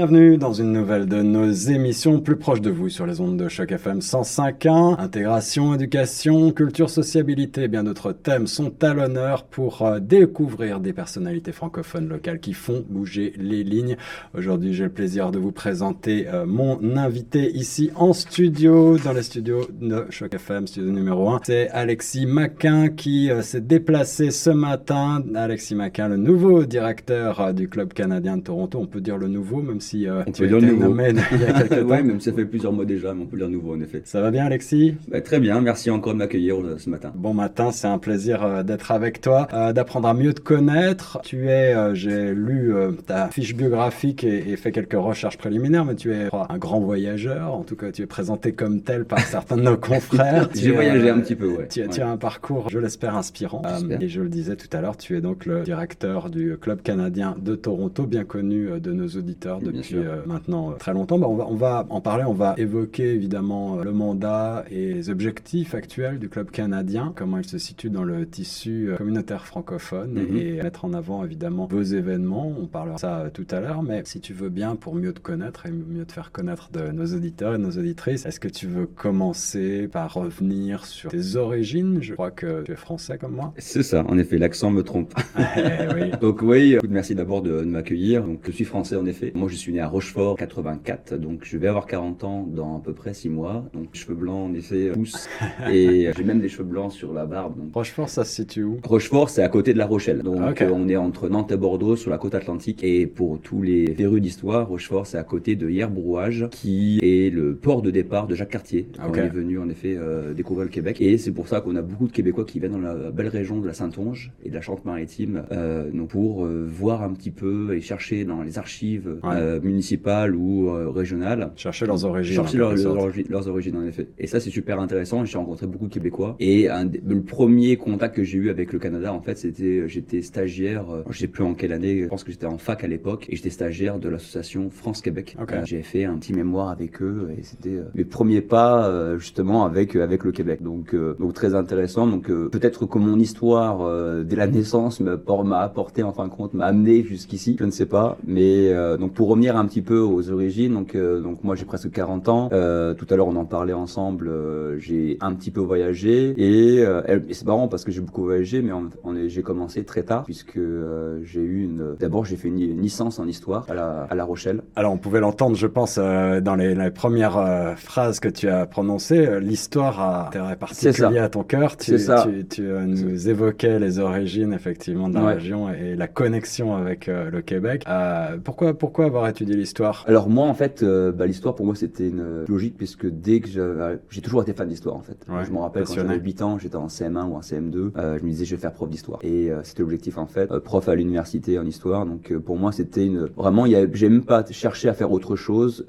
Bienvenue dans une nouvelle de nos émissions plus proches de vous sur les ondes de Choc FM 105.1. Intégration, éducation, culture, sociabilité et bien d'autres thèmes sont à l'honneur pour euh, découvrir des personnalités francophones locales qui font bouger les lignes. Aujourd'hui, j'ai le plaisir de vous présenter euh, mon invité ici en studio, dans les studios de Choc FM, studio numéro 1. C'est Alexis Maquin qui euh, s'est déplacé ce matin. Alexis Maquin, le nouveau directeur du Club canadien de Toronto. On peut dire le nouveau, même si si euh, on peut dire nouveau. il y a quelques temps. même ça fait plusieurs mois déjà, mais on peut dire nouveau en effet. Ça va bien, Alexis? Bah, Très bien, merci encore de m'accueillir euh, ce matin. Bon matin, c'est un plaisir euh, d'être avec toi, d'apprendre à mieux te connaître. Tu es, j'ai lu ta fiche biographique et, fait quelques recherches préliminaires, mais tu es un grand voyageur. En tout cas, tu es présenté comme tel par certains de nos confrères. J'ai voyagé un petit peu, ouais. Tu, tu, as un parcours, je l'espère, inspirant. et je le disais tout à l'heure, tu es donc le directeur du Club canadien de Toronto, bien connu de nos auditeurs depuis depuis euh, maintenant euh, très longtemps. Bah, on, va, on va en parler, on va évoquer évidemment euh, le mandat et les objectifs actuels du club canadien, comment il se situe dans le tissu communautaire francophone mhm. et mettre en avant évidemment vos événements. On parlera de ça tout à l'heure, mais si tu veux bien, pour mieux te connaître et mieux te faire connaître de nos auditeurs et nos auditrices, est-ce que tu veux commencer par revenir sur tes origines? Je crois que tu es français comme moi. C'est ça, en effet, l'accent me trompe. Eh oui. Donc oui, merci d'abord de, de m'accueillir. Donc je suis français en effet. Moi je suis né à Rochefort 84, donc je vais avoir 40 ans dans à peu près 6 mois. Donc cheveux blancs en effet poussent et j'ai même des cheveux blancs sur la barbe. Rochefort, ça se situe où? Rochefort, c'est à côté de La Rochelle. Donc on est entre Nantes et Bordeaux sur la côte atlantique. Et pour tous les férus d'histoire, Rochefort, c'est à côté de Hierbrouage, qui est le port de départ de Jacques Cartier. On est venu en effet euh, découvrir le Québec. Et c'est pour ça qu'on a beaucoup de Québécois qui viennent dans la belle région de la Saintonge et de la Charente-Maritime euh, pour euh, voir un petit peu et chercher dans les archives euh, municipales ou euh, régionales. Chercher leurs origines. Chercher leurs, leurs, origines, en effet. Et ça, c'est super intéressant. J'ai rencontré beaucoup de Québécois. Et un, le premier contact que j'ai eu avec le Canada, en fait, c'était, j'étais stagiaire, euh, je sais plus en quelle année, je pense que j'étais en fac à l'époque, et j'étais stagiaire de l'association France-Québec. Euh, j'ai fait un petit mémoire avec eux, et c'était mes premiers pas, justement, avec, avec le Québec. Donc, donc très intéressant. Donc, peut-être que mon histoire, dès la naissance, m'a apporté, en fin de compte, m'a amené jusqu'ici. Je ne sais pas. Mais, donc, pour revenir un petit peu aux origines, donc euh, donc moi j'ai presque 40 ans. Euh, tout à l'heure on en parlait ensemble. Euh, j'ai un petit peu voyagé et, c'est marrant parce que j'ai beaucoup voyagé, mais on, j'ai commencé très tard puisque j'ai eu une. D'abord j'ai fait une, licence en histoire à la, à la Rochelle. Alors on pouvait l'entendre, je pense, dans les, les premières phrases que tu as prononcées. L'histoire a intérêt particulier à ton cœur. Tu, tu, tu nous évoquais les origines effectivement de la région et la connexion avec le Québec. pourquoi pourquoi avoir étudié l'histoire alors moi, en fait, euh, bah, l'histoire pour moi c'était une logique puisque dès que j'ai toujours été fan d'histoire en fait. je me rappelle quand j'avais 8 ans, j'étais en CM1 ou en CM2, euh, je me disais je vais faire prof d'histoire et euh, c'était l'objectif en fait, prof à l'université en histoire. Donc pour moi c'était une vraiment, j'ai même pas cherché à faire autre chose.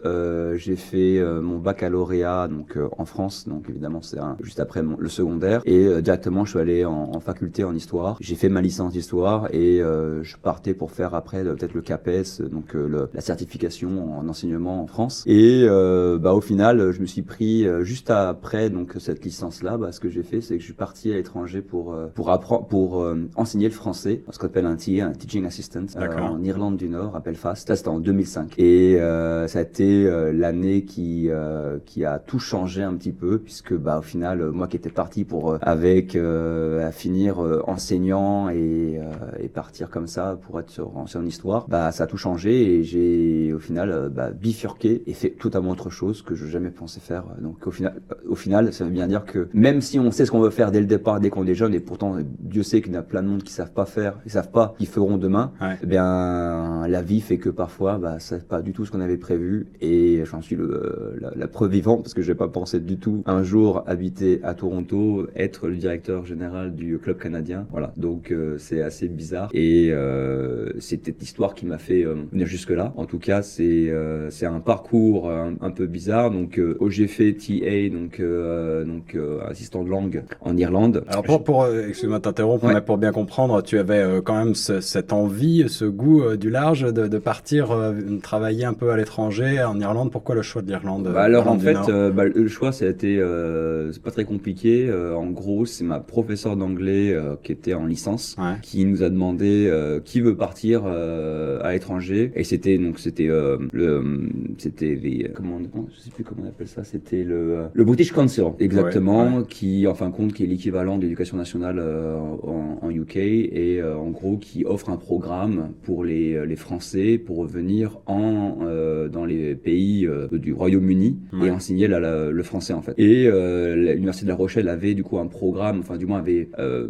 j'ai fait mon baccalauréat donc en France, donc évidemment c'est juste après le secondaire et directement je suis allé en, faculté en histoire. J'ai fait ma licence d'histoire et je partais pour faire après peut-être le CAPES, donc la certification en enseignement en France. Et euh, bah, au final, je me suis pris euh, juste après donc cette licence-là. Bah, ce que j'ai fait, c'est que je suis parti à l'étranger pour euh, pour apprendre, pour enseigner le français, ce qu'on appelle un TA, un teaching assistant, en Irlande du Nord, à Belfast. Ça, c'était en 2005. Et ça a été l'année qui qui a tout changé un petit peu, puisque bah au final, moi qui étais parti pour avec à finir enseignant et, et partir comme ça pour être sur, en histoire, bah ça a tout changé et j'ai au final euh, bah, bifurqué et fait totalement autre chose que je jamais pensé faire. Donc au final, au final, ça veut bien dire que même si on sait ce qu'on veut faire dès le départ, dès qu'on est jeune, et pourtant Dieu sait qu'il y a plein de monde qui savent pas faire, ils savent pas, qu'ils feront demain. Eh bien, la vie fait que parfois, bah, c'est pas du tout ce qu'on avait prévu. Et j'en suis le, la, preuve vivante parce que j'ai pas pensé du tout un jour habiter à Toronto, être le directeur général du club canadien. Voilà, donc euh, c'est assez bizarre et euh, c'est cette histoire qui m'a fait euh, venir jusque là. En tout cas, c'est euh, c'est un parcours un, peu bizarre. Donc, euh, j'ai fait TA, donc euh, donc assistant de langue en Irlande. Alors pour, pour excuse-moi t'interrompre, mais pour bien comprendre, tu avais quand même cette envie, ce goût du large de, de partir travailler un peu à l'étranger en Irlande. Pourquoi le choix de l'Irlande bah, Alors en fait, bah, le choix, ça a été c'est pas très compliqué. en gros, c'est ma professeure d'anglais qui était en licence qui nous a demandé qui veut partir à l'étranger et c'était donc c'était euh, le c'était comment je sais plus comment on appelle ça c'était le le British Council exactement qui en fin de compte qui est l'équivalent de l'éducation nationale euh, en, en, UK et euh, en gros qui offre un programme pour les les Français pour venir en dans les pays du Royaume-Uni et enseigner la, le français en fait. Et l'université de La Rochelle avait du coup un programme enfin du moins avait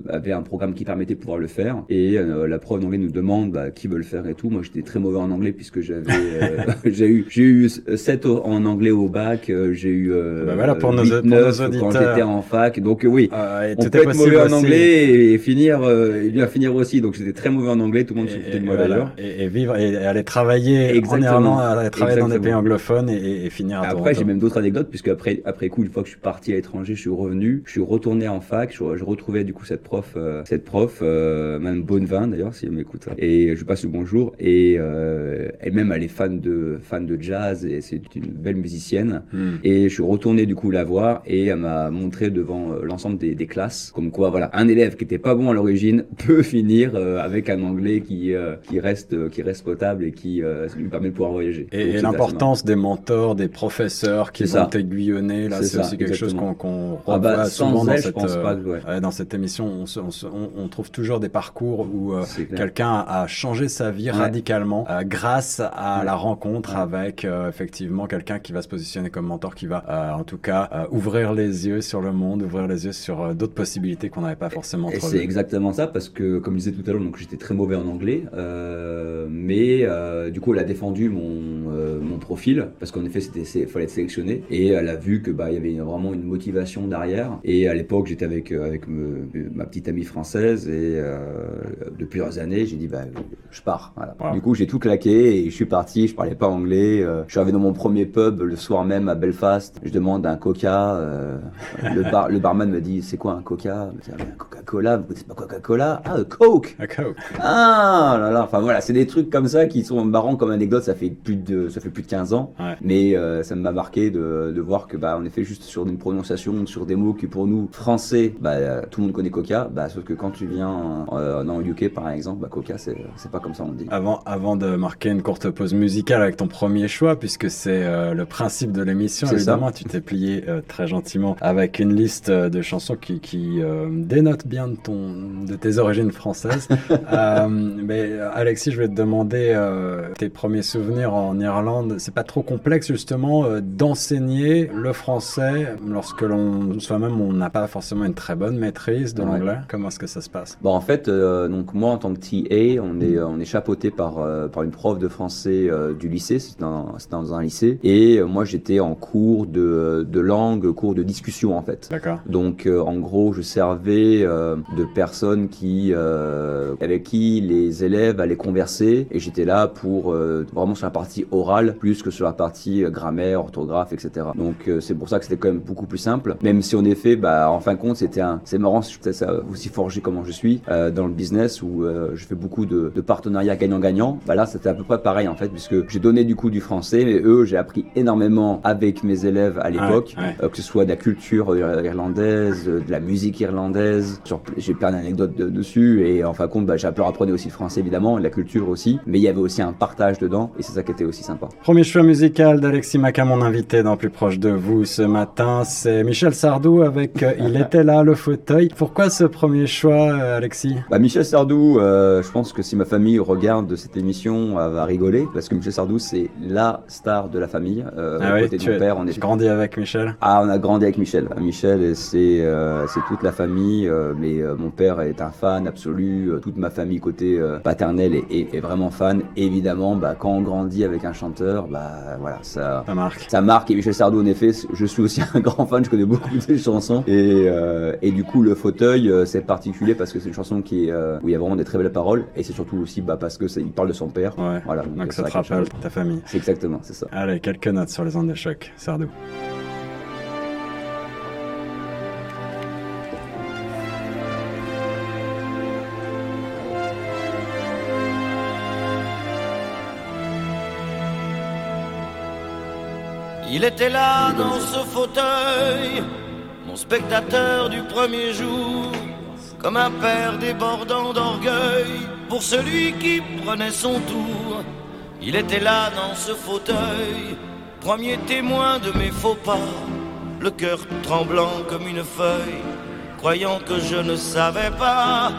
avait un programme qui permettait de pouvoir le faire. Et la prof d'anglais nous demande bah, qui veut le faire et tout. Moi j'étais très mauvais en anglais puisque euh, j'ai eu j'ai eu 7 en anglais au bac, euh, j'ai eu euh, bah voilà pour nos, 8, 9 quand j'étais en fac. Donc oui, ah, on peut être mauvais en anglais et finir et bien finir aussi. Donc j'étais très mauvais en anglais, tout le monde se foutait de moi d'ailleurs. Et, vivre et aller travailler Exactement. en aller travailler dans des pays anglophones et, finir à Après j'ai même d'autres anecdotes puisque après après coup une fois que je suis parti à l'étranger, je suis revenu, je suis retourné en fac, je, je retrouvais du coup cette prof cette prof même Bonnevin d'ailleurs si elle m'écoute et je passe le bonjour et elle elle est fan de, fan de jazz et c'est une belle musicienne. Hmm. Et je suis retourné du coup la voir et elle m'a montré devant euh, l'ensemble des, des, classes comme quoi voilà un élève qui était pas bon à l'origine peut finir euh, avec un anglais qui euh, qui reste qui reste potable et qui lui permet de pouvoir voyager. Et, l'importance des mentors, des professeurs qui vont t'aiguillonner là, c'est aussi quelque chose qu'on qu'on ah bah, revoit souvent dans cette pas, dans cette émission. On, on, on, trouve toujours des parcours où quelqu'un a changé sa vie radicalement grâce à la rencontre avec euh, effectivement quelqu'un qui va se positionner comme mentor, qui va euh, en tout cas euh, ouvrir les yeux sur le monde, ouvrir les yeux sur d'autres possibilités qu'on n'avait pas forcément. Et c'est exactement ça parce que comme je disais tout à l'heure, donc j'étais très mauvais en anglais, mais du coup elle a défendu mon, mon profil parce qu'en effet c'était fallait être sélectionné et elle a vu que bah il y avait vraiment une motivation derrière et à l'époque j'étais avec avec ma petite amie française et de plusieurs années j'ai dit bah je pars. Voilà. Du coup j'ai tout claqué et je suis parti, je parlais pas anglais. Euh, je suis arrivé dans mon premier pub le soir même à Belfast. Je demande un coca. Euh, le, bar, le barman me dit c'est quoi un coca? Je dis, un Coca-Cola, vous connaissez pas Coca-Cola? Ah, Coke Un Coke. Ah là là, enfin voilà, c'est des trucs comme ça qui sont marrants comme anecdote. Ça fait plus de, ça fait plus de 15 ans. Mais euh, ça m'a marqué de, de voir que, bah, on est fait juste sur une prononciation, sur des mots qui pour nous, français, bah, tout le monde connaît Coca. Bah, sauf que quand tu viens dans le UK par exemple, bah, Coca, c'est pas comme ça on dit. Avant, avant de marquer une courte pause musicale avec ton premier choix, puisque c'est euh, le principe de l'émission. Évidemment, tu t'es plié euh, très gentiment avec une liste euh, de chansons qui, qui dénote bien de, ton, de tes origines françaises. mais Alexis, je vais te demander tes premiers souvenirs en Irlande. C'est pas trop complexe justement d'enseigner le français lorsque l'on, soi-même, on n'a pas forcément une très bonne maîtrise de l'anglais. Comment est-ce que ça se passe? Bon, en fait, donc moi en tant que TA, on est on est chapeauté par par une prof de français du lycée, c'était dans, un lycée, et euh, moi j'étais en cours de, de, langue, cours de discussion en fait. D'accord. Donc euh, en gros, je servais euh, de personnes qui, avec qui les élèves allaient converser, et j'étais là pour vraiment sur la partie orale plus que sur la partie grammaire, orthographe, etc. Donc c'est pour ça que c'était quand même beaucoup plus simple, même si en effet, bah, en fin de compte, c'était un, c'est marrant, c'est ça aussi forgé comment je suis dans le business où je fais beaucoup de, de partenariats gagnant-gagnant. Bah là, c'était à peu près pareil en fait, puisque j'ai donné du coup du français, mais eux, j'ai appris énormément avec mes élèves à l'époque, euh, que ce soit de la culture irlandaise, de la musique irlandaise. J'ai plein d'anecdotes dessus, et en fin de compte, bah, j'ai appris aussi le français évidemment, la culture aussi, mais il y avait aussi un partage dedans, et c'est ça qui était aussi sympa. Premier choix musical d'Alexis Maca, mon invité dans Plus proche de vous ce matin, c'est Michel Sardou avec euh, Il était là, le fauteuil. Pourquoi ce premier choix, euh, Alexis? Bah, Michel Sardou, je pense que si ma famille regarde cette émission, elle va rigoler, parce que Michel Sardou, c'est la star de la famille. Euh, ah côté de mon père, on est grandi avec Michel? Ah, on a grandi avec Michel. Michel, c'est euh, c'est toute la famille. Euh, mais mon père est un fan absolu, toute ma famille côté paternel est, est, vraiment fan. évidemment, bah, quand on grandit avec un chanteur, bah voilà, ça, ça marque. Ça marque. Et Michel Sardou, en effet, je suis aussi un grand fan, je connais beaucoup de chansons. Et, et du coup, le fauteuil, c'est particulier parce que c'est une chanson qui est, où il y a vraiment des très belles paroles. Et c'est surtout aussi bah, parce que il parle de son père. Voilà. Donc, ça te rappelle ta famille. C'est exactement, c'est ça. Allez, quelques notes sur les ondes de choc, Sardou. Il était là dans ce fauteuil, mon spectateur du premier jour, comme un père débordant d'orgueil pour celui qui prenait son tour. Il était là dans ce fauteuil, premier témoin de mes faux pas, le cœur tremblant comme une feuille, croyant que je ne savais pas.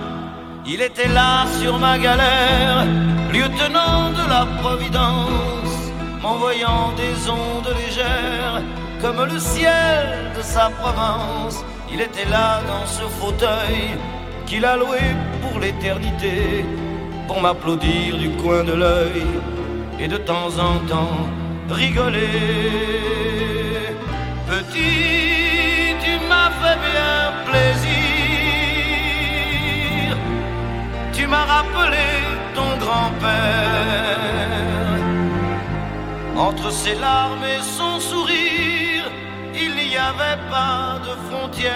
Il était là sur ma galère, lieutenant de la Providence, m'envoyant des ondes légères comme le ciel de sa Provence. Il était là dans ce fauteuil qu'il a loué pour l'éternité, pour m'applaudir du coin de l'œil et de temps en temps rigoler. Petit, tu m'as fait bien plaisir. Tu m'as rappelé ton grand-père. Entre ses larmes et son sourire, il n'y avait pas de frontières.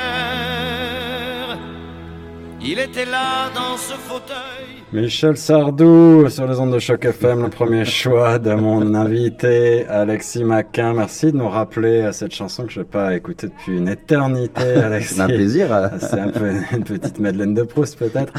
Il était là dans ce fauteuil Michel Sardou sur les ondes de choc FM, le premier choix de mon invité Alexis Maquin. Merci de nous rappeler à cette chanson que je n'ai pas écoutée depuis une éternité, Alexis. C'est un plaisir. C'est un peu une petite Madeleine de Proust peut-être.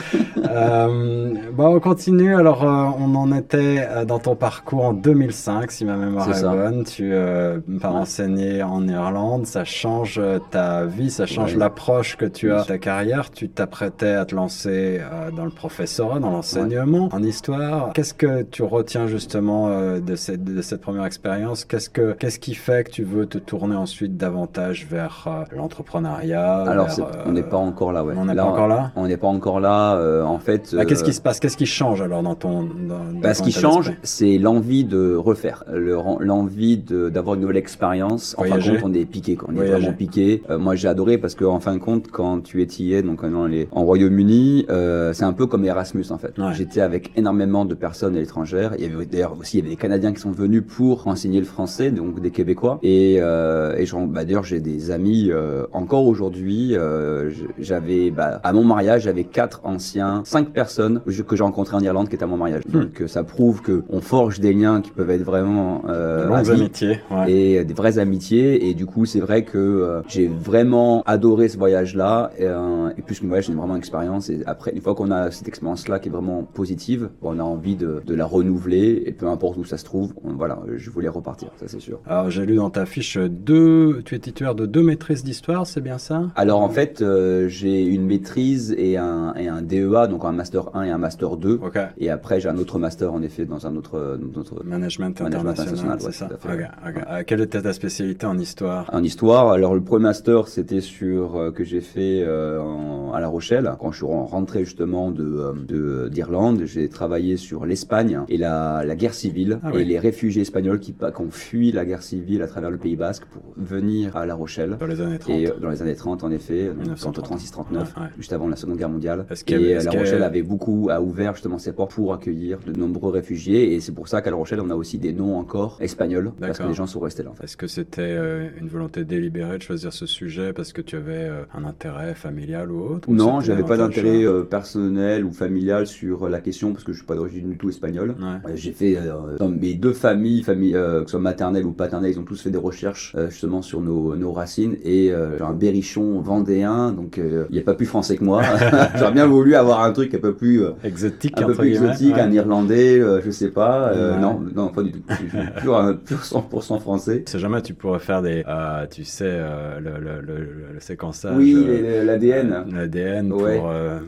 euh, bon, on continue. Alors, euh, on en était euh, dans ton parcours en 2005, si ma mémoire est, bonne. Tu euh, pars enseigner en Irlande. Ça change ta vie, ça change l'approche que tu as de ta carrière. Tu t'apprêtais à te lancer dans le professorat, dans enseignement, en histoire. Qu'est-ce que tu retiens justement euh, de, cette, de cette première expérience? Qu'est-ce que qu'est-ce qui fait que tu veux te tourner ensuite davantage vers euh, l'entrepreneuriat Alors, on n'est pas encore là, ouais. On n'est pas encore là? On n'est pas encore là. Euh, en fait. Bah, qu'est-ce qui se passe? Qu'est-ce qui change alors dans ton dans, bah, Ce qui change, c'est l'envie de refaire, l'envie d'avoir une nouvelle expérience. En fin de compte, on est piqué. On est vraiment piqué. moi, j'ai adoré parce que en fin de compte, quand tu étillais donc en Royaume-Uni, c'est un peu comme Erasmus en fait. J'étais avec énormément de personnes à. Il y avait d'ailleurs aussi il y avait des Canadiens qui sont venus pour enseigner le français, donc des Québécois. Et, euh, et bah, d'ailleurs j'ai des amis euh, encore aujourd'hui. Euh, j'avais bah, à mon mariage j'avais quatre anciens, cinq personnes que j'ai rencontrées en Irlande qui étaient à mon mariage. Hmm. Donc ça prouve que on forge des liens qui peuvent être vraiment euh, amitiés ouais. et des vraies amitiés. Et du coup c'est vrai que euh, j'ai vraiment adoré ce voyage-là. Et, et plus qu'une voyage, j'ai vraiment une expérience. Et après une fois qu'on a cette expérience-là qui est vraiment positive. On a envie de, la renouveler et peu importe où ça se trouve, voilà, je voulais repartir, ça c'est sûr. Alors j'ai lu dans ta fiche deux, tu es titulaire de deux maîtrises d'histoire, c'est bien ça? Alors en fait, euh, j'ai une maîtrise et un, et un DEA, donc un master 1 et un master 2. Et après j'ai un autre master en effet dans un autre, management, international, c'est ça. Euh, quelle était ta spécialité en histoire? En histoire, alors le premier master c'était sur euh, que j'ai fait à La Rochelle quand je suis rentré justement de, de d'Irlande, j'ai travaillé sur l'Espagne et la, la guerre civile ah et les réfugiés espagnols qui, qui ont fui la guerre civile à travers le Pays Basque pour venir à La Rochelle. Dans les années 30. Et euh, dans les années 30, en effet, entre 36 39, juste avant la Seconde Guerre mondiale. Et euh, La Rochelle avait beaucoup, a ouvert justement ses portes pour accueillir de nombreux réfugiés et c'est pour ça qu'à La Rochelle, on a aussi des noms encore espagnols parce que les gens sont restés là. Est-ce que c'était euh, une volonté délibérée de choisir ce sujet parce que tu avais un intérêt familial ou autre? Non, j'avais pas d'intérêt personnel ou familial sur la question parce que je suis pas d'origine du tout espagnole. J'ai fait euh, dans mes deux familles, famille, euh, que ce soit maternelle ou paternelle, ils ont tous fait des recherches euh, justement sur nos, nos racines et j'ai un berrichon vendéen, donc il a pas plus français que moi. J'aurais bien voulu avoir un truc un peu plus exotique, un peu plus exotique, un irlandais, je sais pas. non, non, pas du tout. Je suis pur, 100% français. Si jamais tu pourrais faire des, tu sais, le, le, le, séquençage. Oui, l'ADN. L'ADN ouais.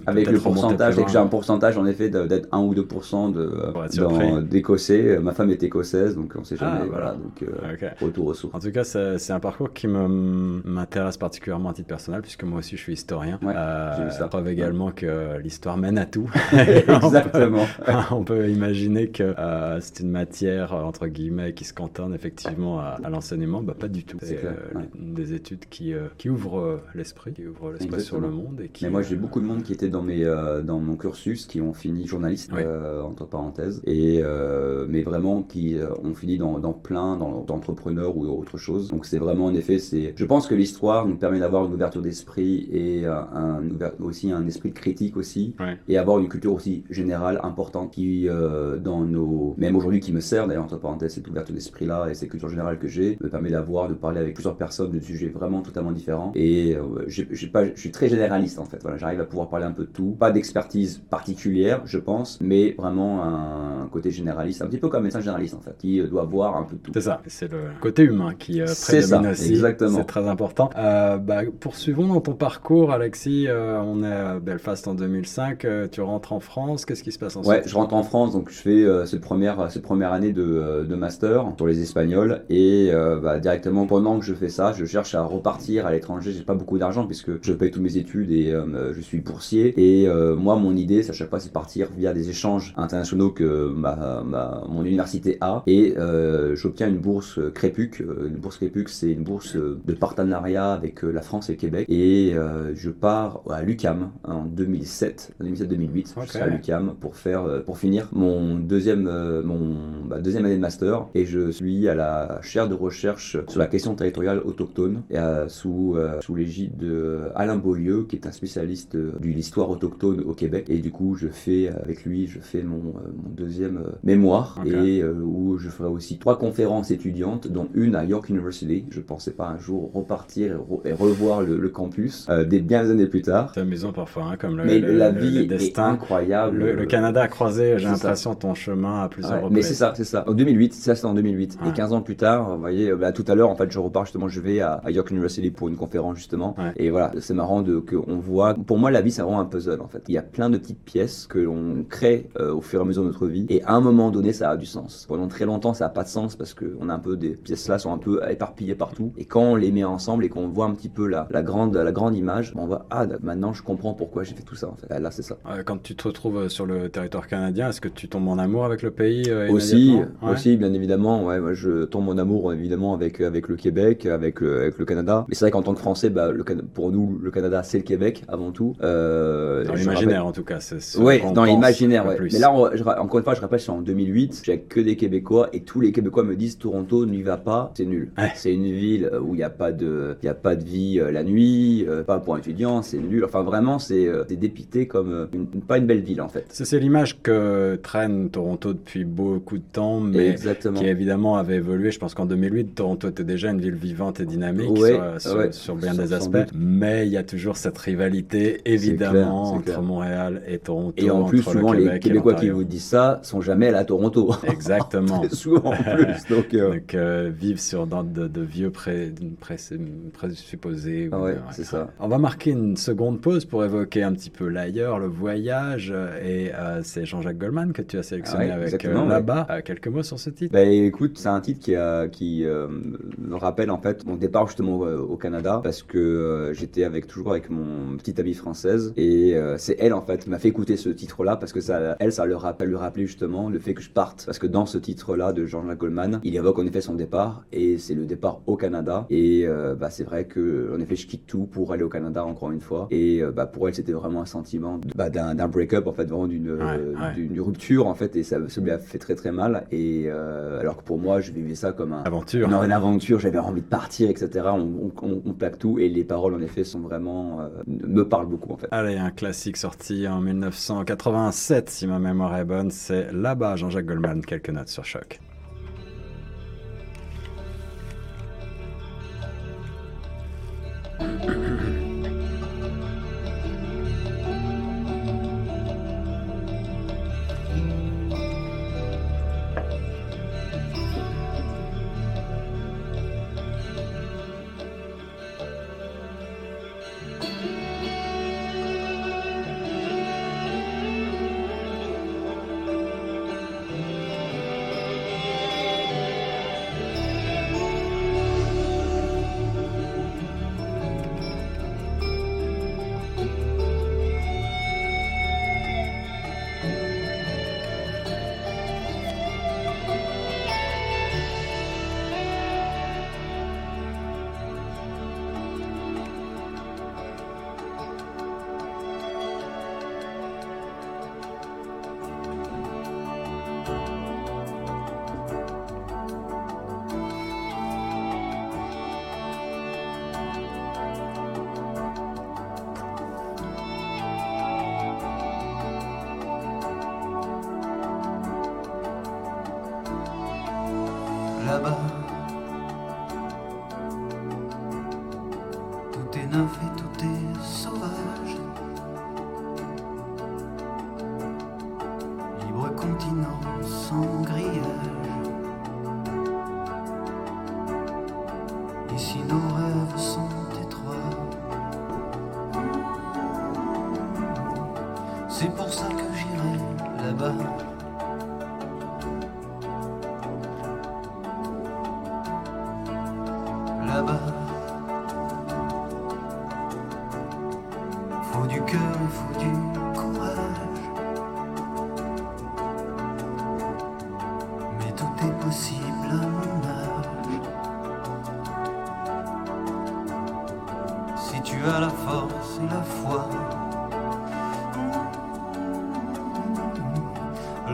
avec le pourcentage, avec j'ai un pourcentage en effet d'être 1 ou 2% de, d'écossais. Ma femme est écossaise, donc on sait ah, jamais. voilà. donc retour aux sources. En tout cas, c'est un parcours qui m'intéresse particulièrement à titre personnel, puisque moi aussi je suis historien. Ouais, ça. Preuve également que l'histoire mène à tout. Exactement. on, peut, imaginer que c'est une matière, entre guillemets, qui se cantonne effectivement à, l'enseignement. Bah, pas du tout. C'est des études qui, qui ouvrent l'esprit, qui ouvrent l'esprit sur le monde. Et qui, Mais moi, j'ai beaucoup de monde qui était dans, mes, dans mon cursus, qui ont fini journaliste, entre parenthèses, et, mais vraiment qui ont fini dans, dans plein d'entrepreneurs ou autre chose. Donc c'est vraiment en effet, c'est. Je pense que l'histoire nous permet d'avoir une ouverture d'esprit et un, aussi un esprit critique aussi, et avoir une culture aussi générale importante qui dans nos, même aujourd'hui qui me sert d'ailleurs entre parenthèses cette ouverture d'esprit là et cette culture générale que j'ai me permet d'avoir de parler avec plusieurs personnes de sujets vraiment totalement différents et j'ai pas, je suis très généraliste en fait. Voilà, j'arrive à pouvoir parler un peu de tout, pas d'expertise particulière, je pense, mais vraiment un côté généraliste, un petit peu comme un médecin généraliste en fait, qui doit voir un peu tout. C'est ça, c'est le côté humain qui euh, prédomine aussi. Exactement. C'est très important. Euh, bah, poursuivons dans ton parcours, Alexis. Euh, on est à Belfast en 2005. tu rentres en France. Qu'est-ce qui se passe ensuite? Ouais, je rentre en France, donc je fais cette première cette première année de, de master sur les Espagnols et bah, directement pendant que je fais ça, je cherche à repartir à l'étranger. J'ai pas beaucoup d'argent puisque je paye toutes mes études et je suis boursier. Et moi, mon idée, c'est à chaque fois, c'est partir via des échanges internationaux que ma, ma, mon université a et j'obtiens une bourse Crépuc. Une bourse Crépuc, c'est une bourse de partenariat avec la France et le Québec. Et je pars à l'UCAM en 2007, 2007-2008. Je suis à l'UCAM pour faire, pour finir mon deuxième, mon bah, deuxième année de master. Et je suis à la chaire de recherche sur la question territoriale autochtone et, sous, sous l'égide de Alain Beaulieu, qui est un spécialiste de l'histoire autochtone au Québec. Et du coup, je fais avec lui, je fais mon, mon deuxième mémoire et où je ferai aussi trois conférences étudiantes, dont une à York University. Je pensais pas un jour repartir et, revoir le, campus euh, des bien années plus tard. C'est amusant parfois, hein, comme le, mais la vie est incroyable. Le, Canada a croisé, j'ai l'impression, ton chemin à plusieurs reprises. Mais c'est ça, c'est ça. En 2008, ça c'est en 2008. Et 15 ans plus tard, vous voyez, bah, tout à l'heure, en fait, je repars justement, je vais à, York University pour une conférence justement. Et voilà, c'est marrant de qu'on voit. Pour moi, la vie, c'est vraiment un puzzle en fait. Il y a plein de petites pièces que l'on crée euh, au fur et à mesure de notre vie. Et à un moment donné, ça a du sens. Pendant très longtemps, ça n'a pas de sens parce qu'on a un peu des pièces là sont un peu éparpillées partout. Et quand on les met ensemble et qu'on voit un petit peu la, la, grande, la grande image, on voit ah maintenant je comprends pourquoi j'ai fait tout ça en fait. Là c'est ça. Quand tu te retrouves euh, sur le territoire canadien, est-ce que tu tombes en amour avec le pays euh, Aussi, aussi bien évidemment. Ouais, moi je tombe en amour évidemment avec avec le Québec, avec le, avec le Canada. Mais c'est vrai qu'en tant que Français, bah, le, pour nous le Canada c'est le Québec avant tout. Euh, dans l'imaginaire en tout cas. Oui, dans l'imaginaire. Ouais. Mais là encore une fois, je rappelle, c'est en 2008. J'ai que des Québécois et tous les Québécois me disent Toronto n'y va pas, c'est nul. C'est une ville où il n'y a pas de, il a pas de vie euh, la nuit, euh, pas pour un étudiant, c'est nul. Enfin vraiment, c'est euh, dépité comme une, pas une belle ville en fait. C'est l'image que traîne Toronto depuis beaucoup de temps, mais qui évidemment avait évolué. Je pense qu'en 2008, Toronto était déjà une ville vivante et dynamique sur, bien des aspects, mais il y a toujours cette rivalité évidemment entre Montréal et Toronto. Et en plus, souvent les Québécois qui vous disent ça sont jamais allés à Toronto. Exactement. souvent en plus. Donc, donc vivre sur dans de, vieux pré, présupposés. Ah ouais, c'est ça. On va marquer une seconde pause pour évoquer un petit peu l'ailleurs, le voyage. Et euh, c'est Jean-Jacques Goldman que tu as sélectionné ah avec euh, là-bas. Euh, quelques mots sur ce titre? Bah, Écoute, c'est un titre qui, qui me rappelle en fait mon départ justement au, Canada parce que j'étais avec, toujours avec mon petite amie française et c'est elle en fait qui m'a fait écouter ce titre-là parce que ça, elle, ça leur rappelle, lui rappeler justement le fait que je parte. Parce que dans ce titre-là de Jean-Jacques Goldman, il évoque en effet son départ et c'est le départ au Canada. Et euh, bah, c'est vrai que, en effet, je quitte tout pour aller au Canada encore une fois. Et euh, bah, pour elle, c'était vraiment un sentiment bah, d'un break-up, en fait, vraiment d'une d'une rupture, en fait. Et ça, ça lui a fait très très mal. Et euh, alors que pour moi, je vivais ça comme un, aventure. Une, une aventure. J'avais envie de partir, etc. On, on, plaque tout. Et les paroles, en effet, sont vraiment me parlent beaucoup, en fait. Allez, un classique sorti en en 87, si ma mémoire est bonne. C'est là-bas, Jean-Jacques Goldman, quelques notes sur choc. si tu as la force et la foi.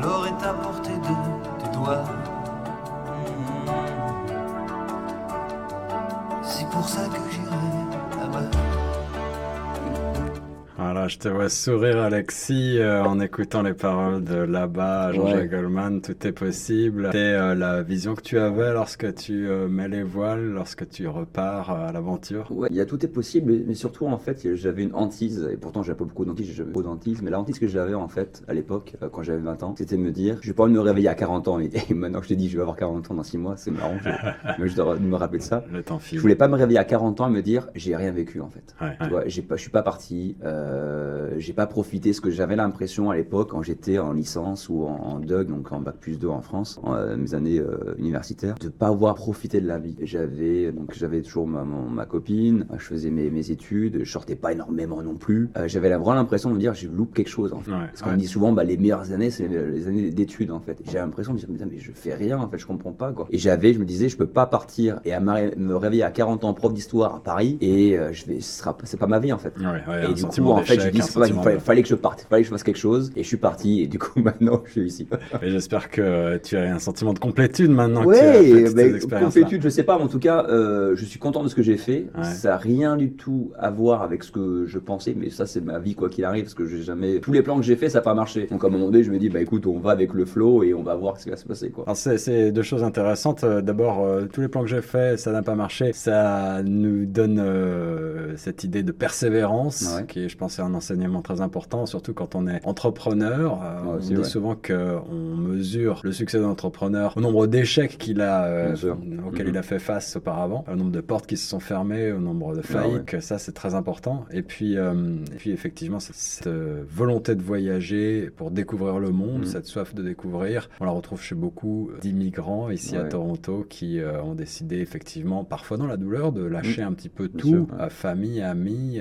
L'or est à portée de tes doigts. Je te vois sourire, Alexis, euh, en écoutant les paroles de là-bas, Jean-Jacques Goldman. Tout est possible. C'est euh, la vision que tu avais lorsque tu euh, mets les voiles, lorsque tu repars à l'aventure? Ouais, il y a tout est possible, mais surtout, en fait, j'avais une hantise, et pourtant, j'avais pas beaucoup d'hantise, j'avais beaucoup d'hantise, mais la hantise que j'avais, en fait, à l'époque, quand j'avais 20 ans, c'était de me dire, je vais pas me réveiller à 40 ans, et, maintenant que je te dis, je vais avoir 40 ans dans 6 mois, c'est marrant, mais je dois me rappeler de ça. Le temps Je voulais pas me réveiller à 40 ans et me dire, j'ai rien vécu, en fait. tu vois, j'ai pas, je suis pas parti, euh, j'ai pas profité, ce que j'avais l'impression à l'époque quand j'étais en licence ou en, DUG, donc en bac plus 2 en France, en, euh, mes années euh, universitaires, de pas avoir profité de la vie. J'avais donc j'avais toujours ma, ma, copine, je faisais mes, mes, études, je sortais pas énormément non plus. Euh, j'avais vraiment l'impression de me dire j'ai loupé quelque chose en fait. Parce qu'on dit souvent bah, les meilleures années c'est les, années d'études en fait. J'ai l'impression de me dire mais je fais rien en fait, je comprends pas quoi. Et j'avais, je me disais je peux pas partir et à me réveiller à 40 ans prof d'histoire à Paris et je vais, ce sera c'est pas ma vie en fait. et du coup en fait dis fallait, que je parte, fallait que je fasse quelque chose et je suis parti et du coup maintenant je suis ici. j'espère que tu as un sentiment de complétude maintenant. Oui, complétude, je sais pas, mais en tout cas, euh, je suis content de ce que j'ai fait. Ça n'a rien du tout à voir avec ce que je pensais, mais ça c'est ma vie quoi qu'il arrive, parce que j'ai jamais tous les plans que j'ai fait ça n'a pas marché. Donc à un moment donné, je me dis bah écoute, on va avec le flow et on va voir ce qui va se passer quoi. c'est deux choses intéressantes. Euh, d'abord, euh, tous les plans que j'ai fait, ça n'a pas marché. Ça nous donne cette idée de persévérance, qui est, je pense, un enseignement très important, surtout quand on est entrepreneur. Euh, on dit souvent qu'on mesure le succès d'un entrepreneur au nombre d'échecs qu'il a, euh, auxquels il mm-hmm. a fait face auparavant, au nombre de portes qui se sont fermées, au nombre de ah faillites. Ça, c'est très important. Et puis, euh, et puis effectivement, cette, volonté de voyager pour découvrir le monde, mm. cette soif de découvrir, on la retrouve chez beaucoup d'immigrants ici à Toronto qui ont décidé effectivement, parfois dans la douleur, de lâcher mm. un petit peu tout, famille, amis,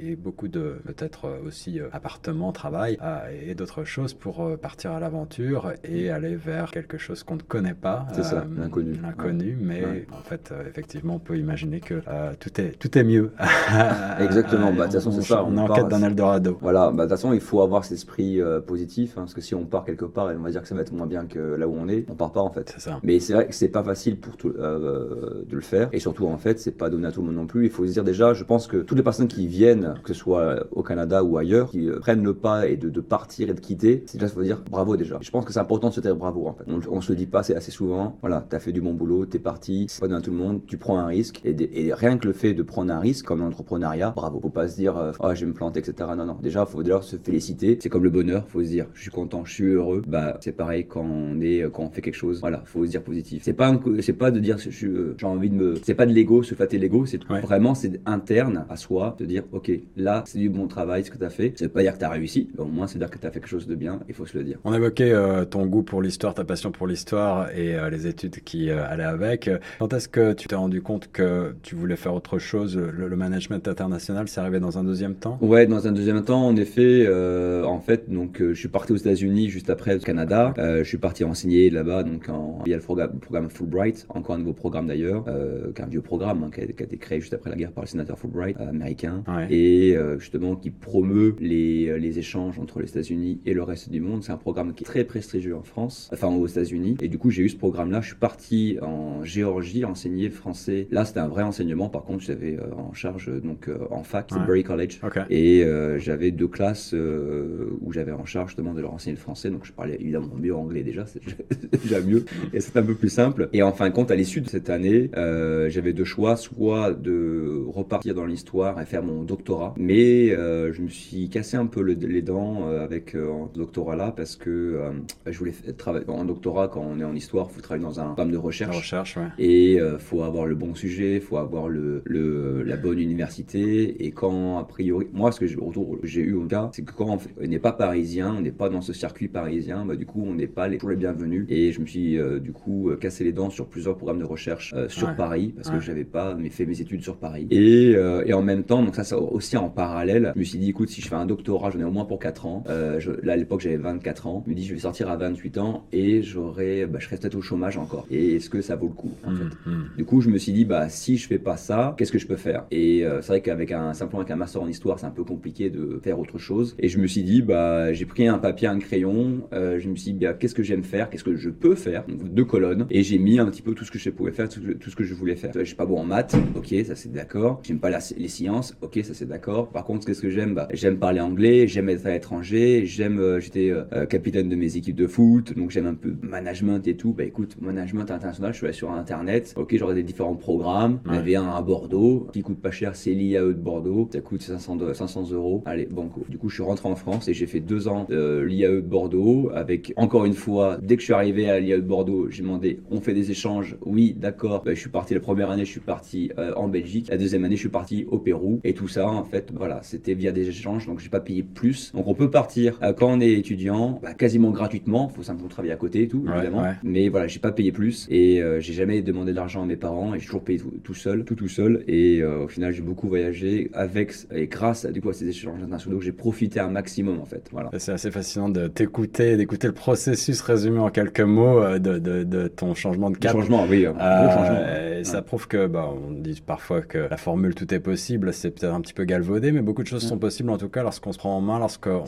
et beaucoup de peut-être aussi appartements, travail et d'autres choses pour euh, partir à l'aventure et aller vers quelque chose qu'on ne connaît pas. C'est ça, euh, l'inconnu. L'inconnu, mais en fait, euh, effectivement, on peut imaginer que tout, est, tout est mieux. Exactement, bah, de toute façon, c'est ça. On, est en quête d'un Eldorado. Voilà, bah, de toute façon, il faut avoir cet esprit positif, hein, parce que si on part quelque part et on va dire que ça va être moins bien que là où on est, on part pas en fait. C'est ça. Mais c'est vrai que c'est pas facile pour tout, de le faire, et surtout en fait, c'est pas donné à tout le monde non plus. Il faut se dire déjà, je pense que toutes les personnes qui viennent, que ce soit au Canada ou ailleurs, qui prennent le pas et de, de partir et de quitter, c'est déjà, il faut dire bravo déjà. Je pense que c'est important de se dire bravo en fait. On, se le dit pas, c'est assez souvent. Voilà, t'as fait du bon boulot, t'es parti, c'est pas donné à tout le monde, tu prends un risque. Et, rien que le fait de prendre un risque, comme l'entrepreneuriat, bravo. Faut pas se dire, euh, oh, je vais me planter, etc. Non, non. Déjà, faut déjà se féliciter. C'est comme le bonheur, faut se dire, je suis content, je suis heureux. Bah, c'est pareil quand on est, quand on fait quelque chose. Voilà, faut se dire positif. C'est pas, c'est pas de dire, euh, j'ai envie de me, c'est pas de l'ego, se flatter l'ego, c'est vraiment, c'est interne à soi, de dire, ok, là, c'est du bon travail, ce que t'as fait. Ça veut pas dire que t'as réussi, au moins, c'est dire que t'as fait quelque chose de bien, il faut se le dire. On évoquait euh, ton goût pour l'histoire, ta passion pour l'histoire et euh, les études qui euh, allaient avec. Quand est-ce que tu t'es rendu compte que tu voulais faire autre chose? Le, management international, c'est arrivé dans un deuxième temps? Ouais, dans un deuxième temps, en effet. en fait, donc je suis parti aux États-Unis juste après au Canada. je suis parti enseigner là-bas, donc en, via le programme, Fulbright, encore un nouveau programme d'ailleurs, qui est un vieux programme hein, qui, a, été créé juste après la guerre par le sénateur Fulbright américain. Et justement, vraiment qui promeut les, les échanges entre les États-Unis et le reste du monde. C'est un programme qui est très prestigieux en France, enfin aux États-Unis. Et du coup, j'ai eu ce programme-là. Je suis parti en Géorgie enseigner français. Là, c'était un vrai enseignement. Par contre, j'avais en charge donc en fac, c'est Berry College, et j'avais deux classes où j'avais en charge justement de leur enseigner le français. Donc, je parlais évidemment mieux anglais déjà, c'est déjà mieux, et c'est un peu plus simple. Et en fin de compte, à l'issue de cette année, euh, j'avais deux choix, soit de repartir dans l'histoire et faire mon doctorat, mais euh, je me suis cassé un peu les dents euh, avec ce doctorat-là parce que je voulais travailler en doctorat quand on est en histoire, il faut travailler dans un programme de recherche, recherche ouais. et il faut avoir le bon sujet, il faut avoir le, le, la bonne université, et quand a priori, moi ce que j'ai eu au cas, c'est que quand on n'est pas parisien, on n'est pas dans ce circuit parisien, bah, du coup on n'est pas les, toujours les bienvenus, et je me suis du coup cassé les dents sur plusieurs programmes de recherche sur Paris parce que j'avais pas fait mes études sur Paris. Et, euh, et en même temps, donc ça, ça aussi en parallèle, je me suis dit, écoute, si je fais un doctorat, j'en ai au moins pour 4 ans. Euh, je, là, à l'époque, j'avais 24 ans. Je me dis, je vais sortir à 28 ans et j'aurai, bah, je serai peut-être au chômage encore. Et est-ce que ça vaut le coup, en mmh, fait mmh. Du coup, je me suis dit, bah, si je fais pas ça, qu'est-ce que je peux faire? Et euh, c'est vrai qu'avec un, simplement avec un master en histoire, c'est un peu compliqué de faire autre chose. Et je me suis dit, bah, j'ai pris un papier, un crayon. je me suis dit, bah, qu'est-ce que j'aime faire? Qu'est-ce que je peux faire? Donc, Deux colonnes. Et j'ai mis un petit peu tout ce que je pouvais faire, tout, tout ce que je voulais faire. Je suis pas bon en maths, ok, ça c'est d'accord. J'aime pas les sciences, ok, ça c'est d'accord. Par contre, qu'est-ce que j'aime bah, J'aime parler anglais, j'aime être à l'étranger, j'aime, euh, j'étais euh, euh, capitaine de mes équipes de foot, donc j'aime un peu management et tout. Bah écoute, management international, je suis allé sur internet, ok, j'aurais des différents programmes. Il y avait un à Bordeaux qui coûte pas cher, c'est l'IAE de Bordeaux, ça coûte 500, 500 euros. Allez, banco. Du coup, je suis rentré en France et j'ai fait deux ans de l'IAE de Bordeaux avec, encore une fois, dès que je suis arrivé à l'IAE de Bordeaux, j'ai demandé, on fait des échanges? Oui, d'accord. Bah, je suis parti la première année, je suis parti euh, en Belgique. La deuxième année, je suis parti au Pérou. Et tout ça, en fait, voilà, c'était via des échanges, donc j'ai pas payé plus. Donc on peut partir euh, quand on est étudiant, bah, quasiment gratuitement. Faut simplement travailler à côté et tout, évidemment. Mais voilà, j'ai pas payé plus et euh, j'ai jamais demandé de l'argent à mes parents et j'ai toujours payé tout, seul, tout tout seul. Et au final, j'ai beaucoup voyagé avec et grâce à du coup à ces échanges internationaux, j'ai profité un maximum en fait. Voilà. C'est assez fascinant de t'écouter, d'écouter le processus résumé en quelques mots de, de, ton changement de cap. changement, oui, changement. ça prouve que, bah, on dit parfois que la formule tout est possible, c'est peut-être un petit peu galvaudé, mais beaucoup de choses sont possibles en tout cas lorsqu'on se prend en main, lorsqu'on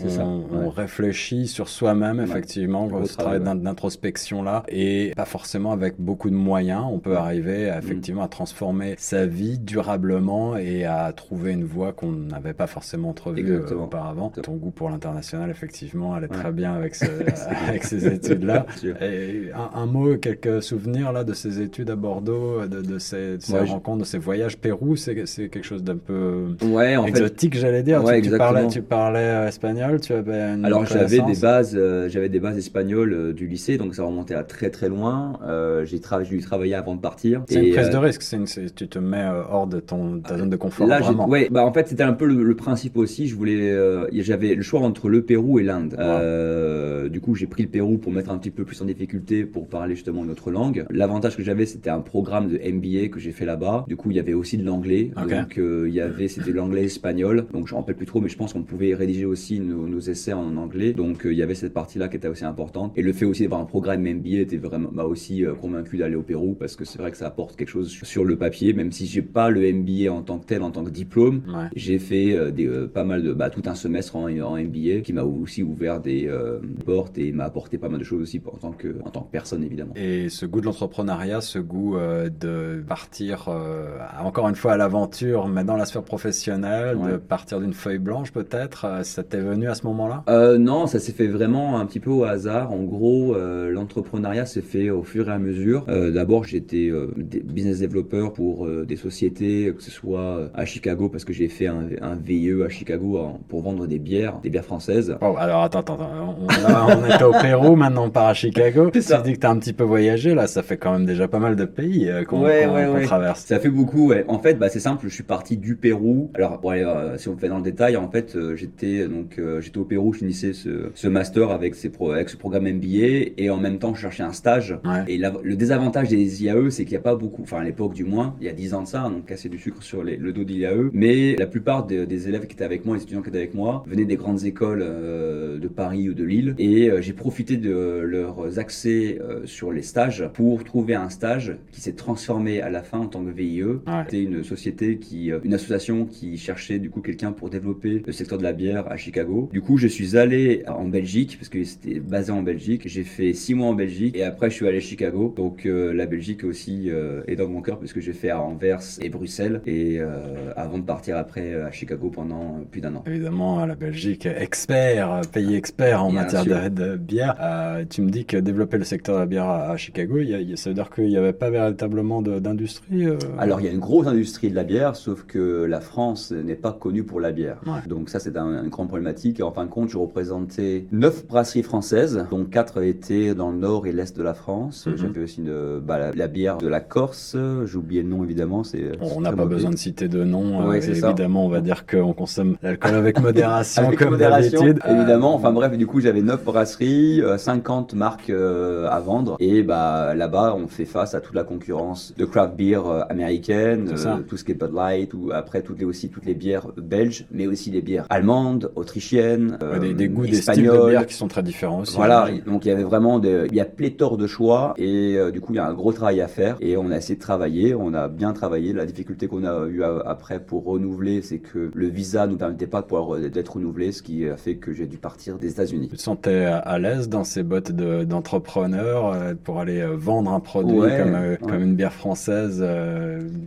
on réfléchit sur soi-même, effectivement, ce travail d'introspection là, et pas forcément avec beaucoup de moyens, on peut arriver mm. effectivement à transformer sa vie durablement et à trouver une voie qu'on n'avait pas forcément entrevue euh, auparavant. Ton goût pour l'international, effectivement, allait très bien avec, avec ces études-là. Et un, mot, quelques souvenirs là de ces études à Bordeaux, de, de ces, ces rencontres, de ces voyages. Pérou, c'est quelque chose d'un peu ouais, en exotique, j'allais dire. Ouais, tu, parlais, tu parlais euh, espagnol, tu avais une Alors j'avais des bases, euh, j'avais des bases espagnoles euh, du lycée, donc ça remontait à très très loin. j'ai dû travailler avant de partir. C'est une prise de risque, tu te mets hors de ton, ta zone de confort. Là, ouais, bah en fait c'était un peu le, principe aussi. Je voulais, j'avais le choix entre le Pérou et l'Inde. du coup j'ai pris le Pérou pour mettre un petit peu plus en difficulté pour parler justement notre langue. L'avantage que j'avais c'était un programme de MBA que j'ai fait là-bas. Du coup il y avait aussi de l'anglais. Donc euh, il y avait, c'était l'anglais espagnol. Donc je me rappelle plus trop, mais je pense qu'on pouvait rédiger aussi nos, essais en anglais. Donc euh, il y avait cette partie-là qui était aussi importante. Et le fait aussi d'avoir un programme MBA était vraiment m'a aussi euh, convaincu d'aller au Pérou parce que c'est vrai que ça apporte quelque chose sur le papier, même si j'ai pas le MBA en tant que tel, en tant que diplôme. J'ai fait des, pas mal de, bah, tout un semestre en, en MBA qui m'a aussi ouvert des portes et m'a apporté pas mal de choses aussi en tant que, en tant que personne évidemment. Et ce goût de l'entrepreneuriat, ce goût de partir encore une fois à l'aventure, mais dans la sphère professionnelle, de partir d'une feuille blanche peut-être euh, Ça t'est venu à ce moment-là? Euh, Non, ça s'est fait vraiment un petit peu au hasard. En gros, euh, l'entrepreneuriat s'est fait au fur et à mesure. D'abord, j'étais business developer pour des sociétés, que ce soit à Chicago, parce que j'ai fait un, un, VIE à Chicago pour vendre des bières, des bières françaises. Oh, alors attends, attends, on, on était au Pérou, maintenant on part à Chicago. Tu dis que tu as un petit peu voyagé, là, ça fait quand même déjà pas mal de pays qu'on traverse. Ça fait beaucoup, ouais. En fait, bah, c'est simple, je suis parti du Pérou. Alors, bon, euh, si on fait dans le détail, en fait, euh, j'étais donc euh, j'étais au Pérou, je finissais ce, ce master avec, ces pro, avec ce programme MBA et en même temps, je cherchais un stage. Et le désavantage des IAE, c'est qu'il n'y a pas beaucoup, enfin à l'époque du moins, il y a 10 ans de ça, donc casser du sucre sur les, le dos d'IAE. Mais la plupart des élèves qui étaient avec moi, les étudiants qui étaient avec moi, venaient des grandes écoles de Paris ou de Lille. Et j'ai profité de leurs accès sur les stages pour trouver un stage qui s'est transformé à la fin en tant que VIE. C'était une société qui, euh, une association qui cherchait du coup quelqu'un pour développer le secteur de la bière à Chicago. Du coup, je suis allé en Belgique parce que c'était basé en Belgique. J'ai fait six mois en Belgique et après je suis allé à Chicago. Donc la Belgique aussi est dans mon cœur parce que j'ai fait à Anvers et Bruxelles et avant de partir après à Chicago pendant plus d'un an. Évidemment, la Belgique, expert, pays expert en matière de, bière. tu me dis que développer le secteur de la bière à, Chicago, y ça veut dire qu'il n'y avait pas véritablement d'industrie Alors, il y a une grosse industrie de la bière, sauf que la France n'est pas connue pour la bière. Donc ça, c'est un, une grande problématique. En fin de compte, je représentais neuf brasseries françaises, dont quatre étaient dans le nord et l'est de la France. Mhm. J'avais aussi une, bah, la, bière de la Corse. J'ai oublié le nom, évidemment. C'est on n'a pas besoin de citer de nom. Euh, évidemment, on va dire qu'on consomme l'alcool avec modération, comme d'habitude. Évidemment. Enfin bref, du coup, j'avais neuf brasseries, 50 euh, marques euh, à vendre. Et bah là-bas, on fait face à toute la concurrence de craft beer américaine, tout ce qui est Bud Light, ou après toutes les, aussi toutes les bières belges, mais aussi les bières allemandes, autrichiennes, des, des, goûts, des styles de bière qui sont très différents aussi. Voilà, donc il y avait vraiment il y a pléthore de choix et du coup il y a un gros travail à faire et on a essayé de travailler, on a bien travaillé. La difficulté qu'on a eu après pour renouveler, c'est que le visa nous permettait pas pouvoir d'être renouvelé, ce qui a fait que j'ai dû partir des États-Unis. Tu te sentais à l'aise dans ces bottes d'entrepreneur pour aller vendre un produit comme, comme une bière française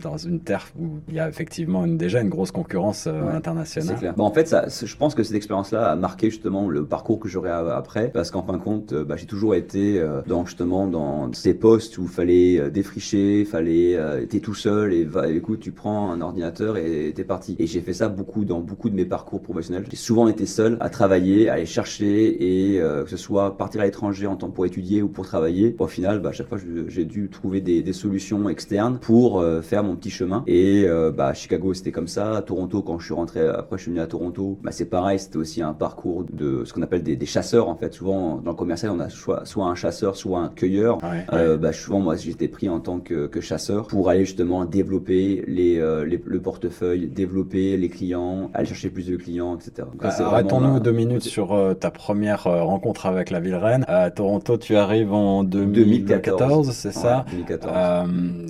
dans une terre où il y a effectivement une, déjà une grosse concurrence euh, internationale? Clair. en fait, ça, je pense que cette expérience-là a marqué justement le parcours que j'aurai après, parce qu'en fin de compte, euh, bah, j'ai toujours été euh, dans justement dans ces postes où il fallait défricher, il fallait t'es tout seul et va, écoute, tu prends un ordinateur et t'es parti. Et j'ai fait ça beaucoup dans beaucoup de mes parcours professionnels. J'ai souvent été seul à travailler, à aller chercher et que ce soit partir à l'étranger en temps pour étudier ou pour travailler. Au final, bah, à chaque fois, j'ai dû trouver des, des, solutions externes pour faire mon petit chemin. Et bah, à Chicago, c'était comme ça. À Toronto, quand je suis rentré, après je suis venu à Toronto, bah, c'est pareil, c'était aussi un parcours de ce qu'on appelle des, des, chasseurs en fait. Souvent dans le commercial, on a soit, soit un chasseur, soit un cueilleur. euh, Bah, souvent, moi, j'étais pris en tant que, que, chasseur pour aller justement développer les, euh, les, le portefeuille, développer les clients, aller chercher plus de clients, etc. Arrêtons-nous deux minutes sur euh, ta première euh, rencontre avec la ville reine. À Toronto, tu arrives en 2014, c'est ça? 2014.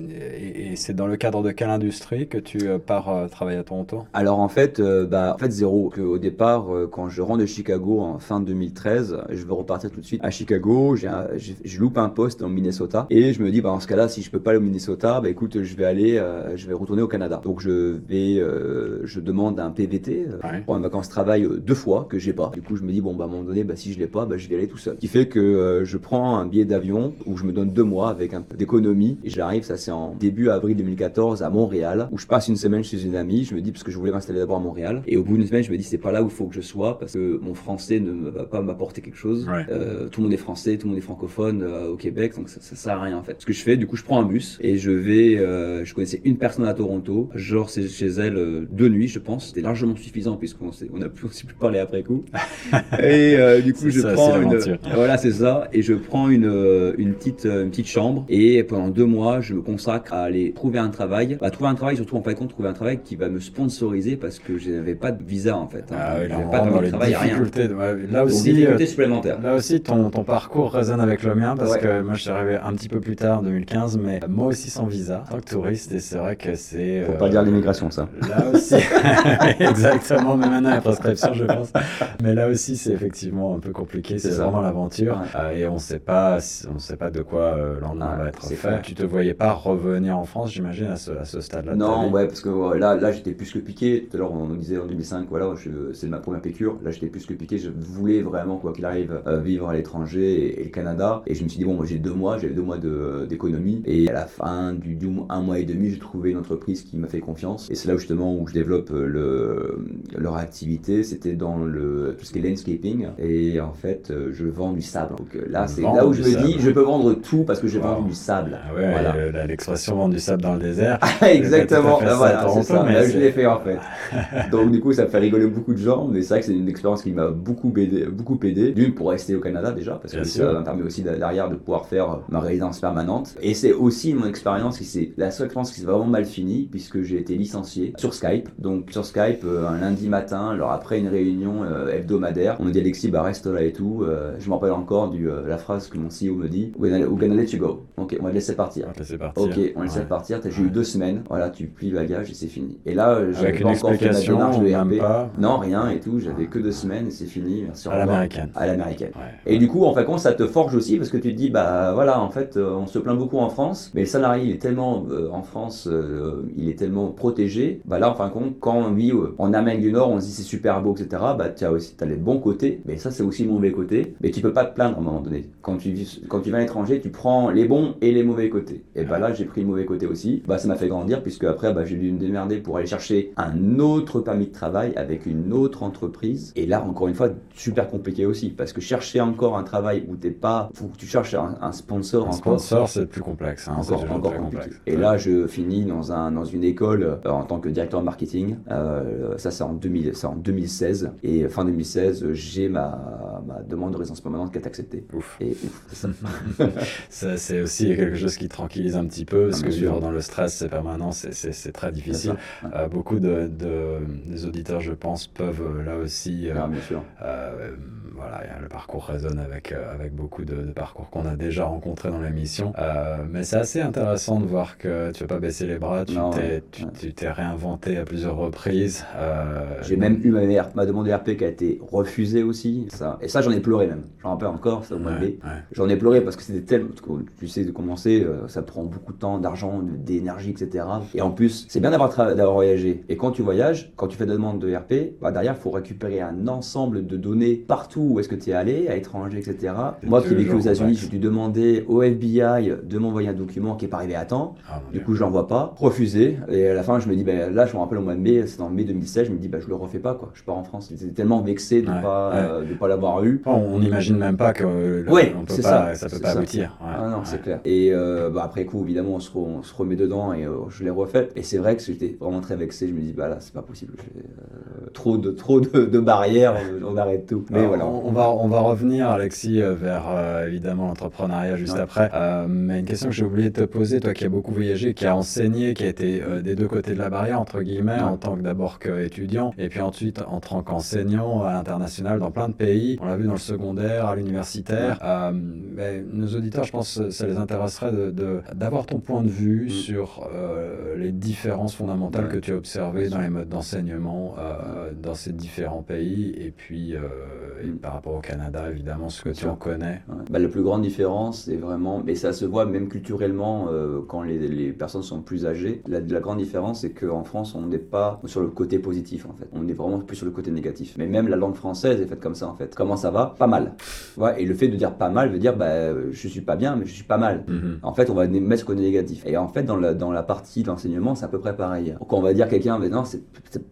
et, et c'est dans le cadre de quelle industrie que tu pars travailler à Toronto? Alors en fait, euh, bah, en fait zéro. Que au départ, euh, quand je rentre de Chicago en fin 2013, je veux repartir tout de suite à Chicago. J'ai je loupe un poste en Minnesota et je me dis, bah, dans ce cas-là, si je peux pas aller au Minnesota, bah, écoute, je vais aller, euh, je vais retourner au Canada. Donc je vais, je demande un PVT pour une vacances travail deux fois que j'ai pas. Du coup, je me dis, bon, bah, à un moment donné, bah, si je l'ai pas, bah, je vais aller tout seul. Ce qui fait que je prends un billet d'avion où je me donne deux mois avec un peu d'économie et j'arrive, ça c'est en début avril 2014 à Montréal où je passe une semaine chez une amie. Je me dis, parce que je voulais m'installer d'abord à Montréal. Et au bout d'une semaine, je me dis, c'est pas là où il faut que je sois parce que mon français ne va pas m'apporter quelque chose. Euh, tout le monde est français, tout le monde est francophone euh, au Québec, donc ça, ça, sert à rien en fait. Ce que je fais, du coup, je prends un bus et je vais, euh, je connaissais une personne à Toronto, genre c'est chez elle deux nuits, je pense. C'était largement suffisant puisqu'on on a plus, aussi pu parler après coup. et du coup, je prends une, voilà, c'est ça, et je prends une, une petite, une petite chambre et pendant deux mois, je me consacre à aller trouver un travail, à trouver un travail, surtout en fin de compte, trouver un travail qui va me sponsoriser parce que je n'avais pas de visa en fait. Hein. Ah pas de travail, rien. Là aussi, euh, supplémentaires. Là aussi, ton, ton parcours résonne avec le mien parce que moi je suis arrivé un petit peu plus tard, 2015, mais moi aussi sans visa, en tant que touriste, et c'est vrai que c'est. Faut pas dire l'immigration ça. Là aussi, exactement, mais maintenant la prescription, je pense. Mais là aussi, c'est effectivement un peu compliqué, c'est vraiment l'aventure euh, et on sait pas, on sait pas de quoi euh, va être fait. Tu te voyais pas revenir en France, j'imagine, à ce, à ce stade-là. Non, ouais, parce que là, là j'étais plus que piqué. Tout à l'heure, on nous disait en 2005, voilà, c'est ma première piqûre. Là, j'étais plus que piqué. Je voulais vraiment, quoi qu'il arrive, euh, vivre à l'étranger et, le Canada. Et je me suis dit, bon, j'ai deux mois, j'avais deux mois d'économie. Et à la fin du, du, un mois et demi, j'ai trouvé une entreprise qui m'a fait confiance. Et c'est là justement où je développe euh, le, leur activité. C'était dans le, tout ce qui est landscaping. Et en fait, euh, je vends du sable. Donc là, c'est là où je me dis, je peux vendre tout parce que je vends du sable. Ah ouais, voilà. l'expression vendre du sable dans le désert. Exactement. voilà, c'est ça. Là, je l'ai fait en fait. Donc du coup, ça fait rigoler beaucoup de gens, mais c'est vrai que c'est une expérience qui m'a beaucoup aidé, beaucoup aidé. D'une pour rester au Canada déjà, parce que ça m'a permis aussi derrière de pouvoir faire ma résidence permanente. Et c'est aussi mon expérience qui c'est la seule expérience qui s'est vraiment mal finie, puisque j'ai été licencié sur Skype. Donc sur Skype, euh, un lundi matin, alors après une réunion euh, hebdomadaire, on me dit Alexis, bah reste là et tout. Euh, je me rappelle encore du la phrase que mon CEO me dit We're gonna let you go. Ok, on va te laisser partir. On partir. Ok, on va laisser partir j'ai eu deux semaines, voilà, tu plies bagage et c'est fini. Et là, j'avais pas encore fait ma de. Non, rien et tout, j'avais que deux semaines et c'est fini. Merci, à l'américaine. À l'américaine. Et du coup, en fait, ça te forge aussi parce que tu te dis, bah voilà, en fait, euh, on se plaint beaucoup en France, mais le salarié, il est tellement, euh, en France, euh, il est tellement protégé. Bah là, en fin de compte, quand on vit en Amérique du Nord, on se dit c'est super beau, etc., bah tu as aussi as les bons côtés, mais ça, c'est aussi le mauvais côté. Mais tu peux pas te plaindre à un moment donné. Quand tu, quand tu vas à l'étranger, tu prends les bons et les mauvais côtés. Et bah là, j'ai pris le mauvais côté aussi. Bah ça m'a fait grandir puisque après, bah, j'ai dû me démerder pour aller chercher un autre permis de travail avec une autre entreprise. Et là, encore une fois, super compliqué aussi parce que chercher encore un travail où t'es pas, faut que tu cherches un, sponsor un sponsor, c'est plus complexe. Hein, encore, encore complexe. Et là, je finis dans, un, dans une école euh, en tant que directeur marketing. Euh, ça, c'est en, 2000, en 2016. Et fin 2016, j'ai ma, ma demande de résidence permanente qui est acceptée. Ouf. Et ça. c'est aussi quelque chose qui tranquillise un petit peu parce que vivre dans le stress, c'est permanent, c'est très difficile. Euh, beaucoup de, de, des auditeurs, je pense, peuvent là aussi. Ah, bien sûr voilà, le parcours résonne avec, euh, avec beaucoup de, parcours qu'on a déjà rencontrés dans l'émission. Euh, mais c'est assez intéressant de voir que tu n'as pas baissé les bras, tu t'es tu, t'es réinventé à plusieurs reprises. Euh, J'ai même eu ma, ma demande de RP qui a été refusée aussi. Ça. Et ça, j'en ai pleuré même. J'en rappelle encore, ça J'en ai pleuré parce que c'était tellement. Tu sais, de commencer, ça prend beaucoup de temps, d'argent, d'énergie, etc. Et en plus, c'est bien d'avoir voyagé. Et quand tu voyages, quand tu fais des demandes de RP, bah derrière, il faut récupérer un ensemble de données partout où est-ce que tu es allé, à l'étranger, etc. Moi qui ai vécu aux États-Unis, j'ai dû demander au FBI de m'envoyer un document qui n'est pas arrivé à temps. Ah, du coup, je l'envoie pas. Refusé. Et à la fin, je me dis, ben, là, je me rappelle au mois de mai, c'est en mai 2016, je me dis, ben, je le refais pas, quoi. Je pars en France. J'étais tellement vexé de ne pas, euh, pas l'avoir eu. on n'imagine même pas que ouais, c'est ça. ça peut pas aboutir. Ah non, c'est clair. Et euh, bah, après coup, évidemment, on se, on se remet dedans et euh, je l'ai refait. Et c'est vrai que j'étais vraiment très vexé. Je me dis, bah là, c'est pas possible. Trop de, trop de, barrières, on, arrête tout. Mais voilà. On va, on va revenir, Alexis, euh, vers euh, évidemment l'entrepreneuriat juste après. Euh, mais une question que j'ai oublié de te poser, toi qui as beaucoup voyagé, qui as enseigné, qui a été des deux côtés de la barrière, entre guillemets, en tant que d'abord qu'étudiant, et puis ensuite en tant qu'enseignant à l'international dans plein de pays. On l'a vu dans le secondaire, à l'universitaire. mais nos auditeurs, je pense, ça les intéresserait d'avoir de, ton point de vue mm. sur les différences fondamentales que tu as observées dans les modes d'enseignement dans ces différents pays, et puis et mm. par rapport au Canada, évidemment, ce que tu en connais. Bah, la plus grande différence, c'est vraiment, mais ça se voit même culturellement euh, quand les, les, personnes sont plus âgées. La, la grande différence, c'est qu'en France, on n'est pas sur le côté positif, en fait. On est vraiment plus sur le côté négatif. Mais même la langue française est faite comme ça, en fait. Comment ça va? Pas mal. Ouais, et le fait de dire pas mal veut dire, bah, je suis pas bien, mais je suis pas mal. Mm-hmm. En fait, on va mettre ce côté négatif. Et en fait, dans la, dans la partie de l'enseignement, c'est à peu près pareil. Quand on va dire quelqu'un, mais non, c'est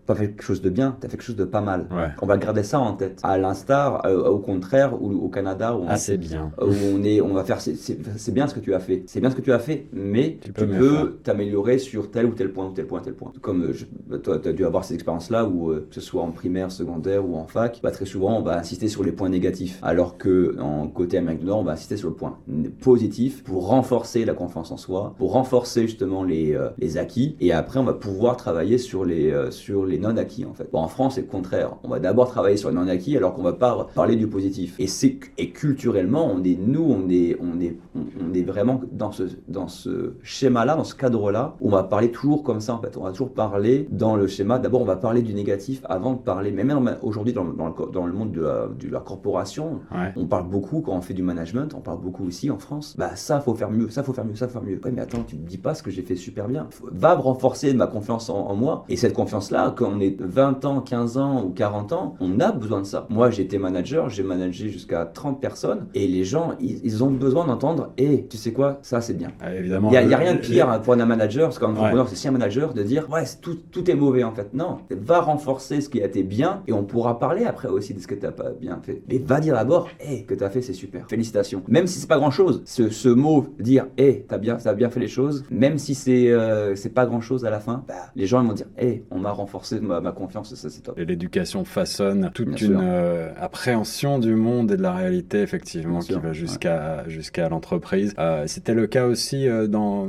pas fait quelque chose de bien, t'as fait quelque chose de pas mal. On va garder ça en tête. À l'instar, euh, au contraire, ou au Canada, où on, ah, c'est bien. Où on est, on va faire, c'est bien ce que tu as fait. C'est bien ce que tu as fait, mais tu peux t'améliorer sur tel ou tel point, ou tel point, tel point. Comme euh, bah, toi, tu as dû avoir ces expériences-là, où euh, que ce soit en primaire, secondaire ou en fac, bah, très souvent, on va insister sur les points négatifs, alors que en côté Amérique du Nord, on va insister sur le point positif pour renforcer la confiance en soi, pour renforcer justement les, les acquis, et après, on va pouvoir travailler sur les, sur les non-acquis, en fait. Bon, en France, c'est le contraire. On va d'abord travailler sur les non-acquis, alors qu'on va pas parler du positif. Et, c'est, et culturellement, on est, nous, on est, on est, on est vraiment dans ce, dans ce schéma-là, dans ce cadre-là, où on va parler toujours comme ça, en fait. On va toujours parler dans le schéma. D'abord, on va parler du négatif avant de parler, mais même aujourd'hui, dans, dans, le, dans le monde de la, de la corporation, on parle beaucoup, quand on fait du management, on parle beaucoup aussi en France, bah ça, faut faire mieux, ça, faut faire mieux, ça, faut faire mieux. Ouais, mais attends, tu me dis pas ce que j'ai fait super bien. Va renforcer ma confiance en, moi. Et cette confiance-là, quand on est 20 ans, 15 ans ou 40 ans, on a besoin de ça. Moi, j'étais manager, j'ai managé jusqu'à 30 personnes et les gens, ils, ont besoin d'entendre et hey, tu sais quoi, ça c'est bien. Ah, évidemment. Il n'y a, rien de pire pour un manager, parce qu'un entrepreneur, c'est si un manager de dire ouais, tout, tout est mauvais en fait. Non, va renforcer ce qui a été bien et on pourra parler après aussi de ce que tu n'as pas bien fait. Mais va dire d'abord hey, que tu as fait, c'est super. Félicitations. Même si c'est pas grand chose, ce, ce mot, dire hey, tu as bien, as bien fait les choses, même si c'est euh, c'est pas grand chose à la fin, bah, les gens ils vont dire hey, on m'a renforcé ma, ma confiance, ça ça c'est top. Et l'éducation façonne toute une euh, appréhension du monde et de la réalité, effectivement, qui va jusqu'à jusqu'à l'entreprise. Euh, c'était le cas aussi euh, dans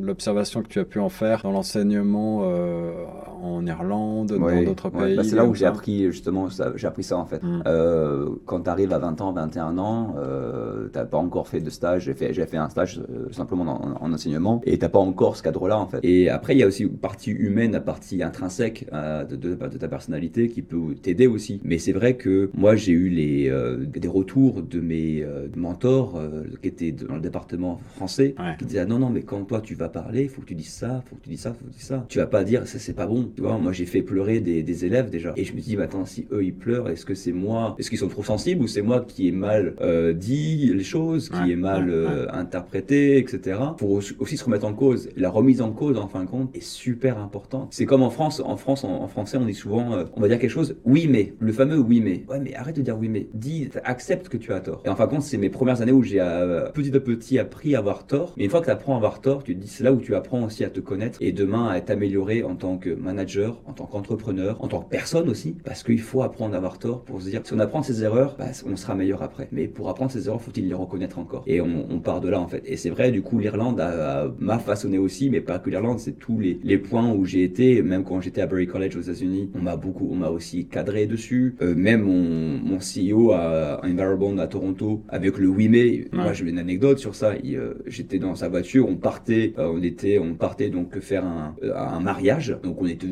l'observation que tu as pu en faire dans l'enseignement en Irlande, dans d'autres pays. Bah, c'est là où j'ai appris justement, j'ai appris ça en fait. Mm. quand tu arrives à 20 ans, 21 ans, tu n'as pas encore fait de stage. J'ai fait, fait un stage simplement en, enseignement et t'as pas encore ce cadre-là en fait. Et après, il y a aussi une partie humaine, la partie intrinsèque de, de, de ta personnalité qui peut t'aider aussi. Mais c'est vrai que moi, j'ai eu les, euh, des retours de mes euh, mentors euh, qui étaient dans le département français, qui disaient ah, non, non, mais quand toi tu vas parler, il faut que tu dises ça, il faut que tu dises ça, il faut que tu dises ça. Tu vas pas dire ça, c'est pas bon. Tu vois, moi j'ai fait pleurer des, des, élèves déjà. Et je me dis, bah, attends, si eux ils pleurent, est-ce que c'est moi, est-ce qu'ils sont trop sensibles ou c'est moi qui ai mal dit les choses, qui ai mal interprété, etc. Pour aussi se remettre en cause. La remise en cause, en fin de compte, est super importante. C'est comme en France, en France, en, français, on dit souvent, on va dire quelque chose, oui mais, le fameux oui mais. Ouais mais arrête de dire oui mais, dis, accepte que tu as tort. Et en fin de compte, c'est mes premières années où j'ai euh, petit à petit appris à avoir tort. Mais une fois que tu apprends à avoir tort, tu dis c'est là où tu apprends aussi à te connaître et demain à t'améliorer en tant que manager, en tant qu'entrepreneur, en tant que personne aussi, parce qu'il faut apprendre à avoir tort pour se dire si on apprend ses erreurs, bah, on sera meilleur après. Mais pour apprendre ses erreurs, faut-il les reconnaître encore? Et on, part de là en fait. Et c'est vrai, du coup, l'Irlande m'a façonné aussi, mais pas que l'Irlande, c'est tous les, les points où j'ai été, même quand j'étais à College aux États-Unis, on m'a beaucoup, on m'a aussi cadré dessus. Euh, même mon, mon CEO à Envirobond à Toronto avec le 8 mai. Moi, j'ai une anecdote sur ça. Euh, j'étais dans sa voiture, on partait, euh, on était, on partait donc faire un, un mariage. Donc on était,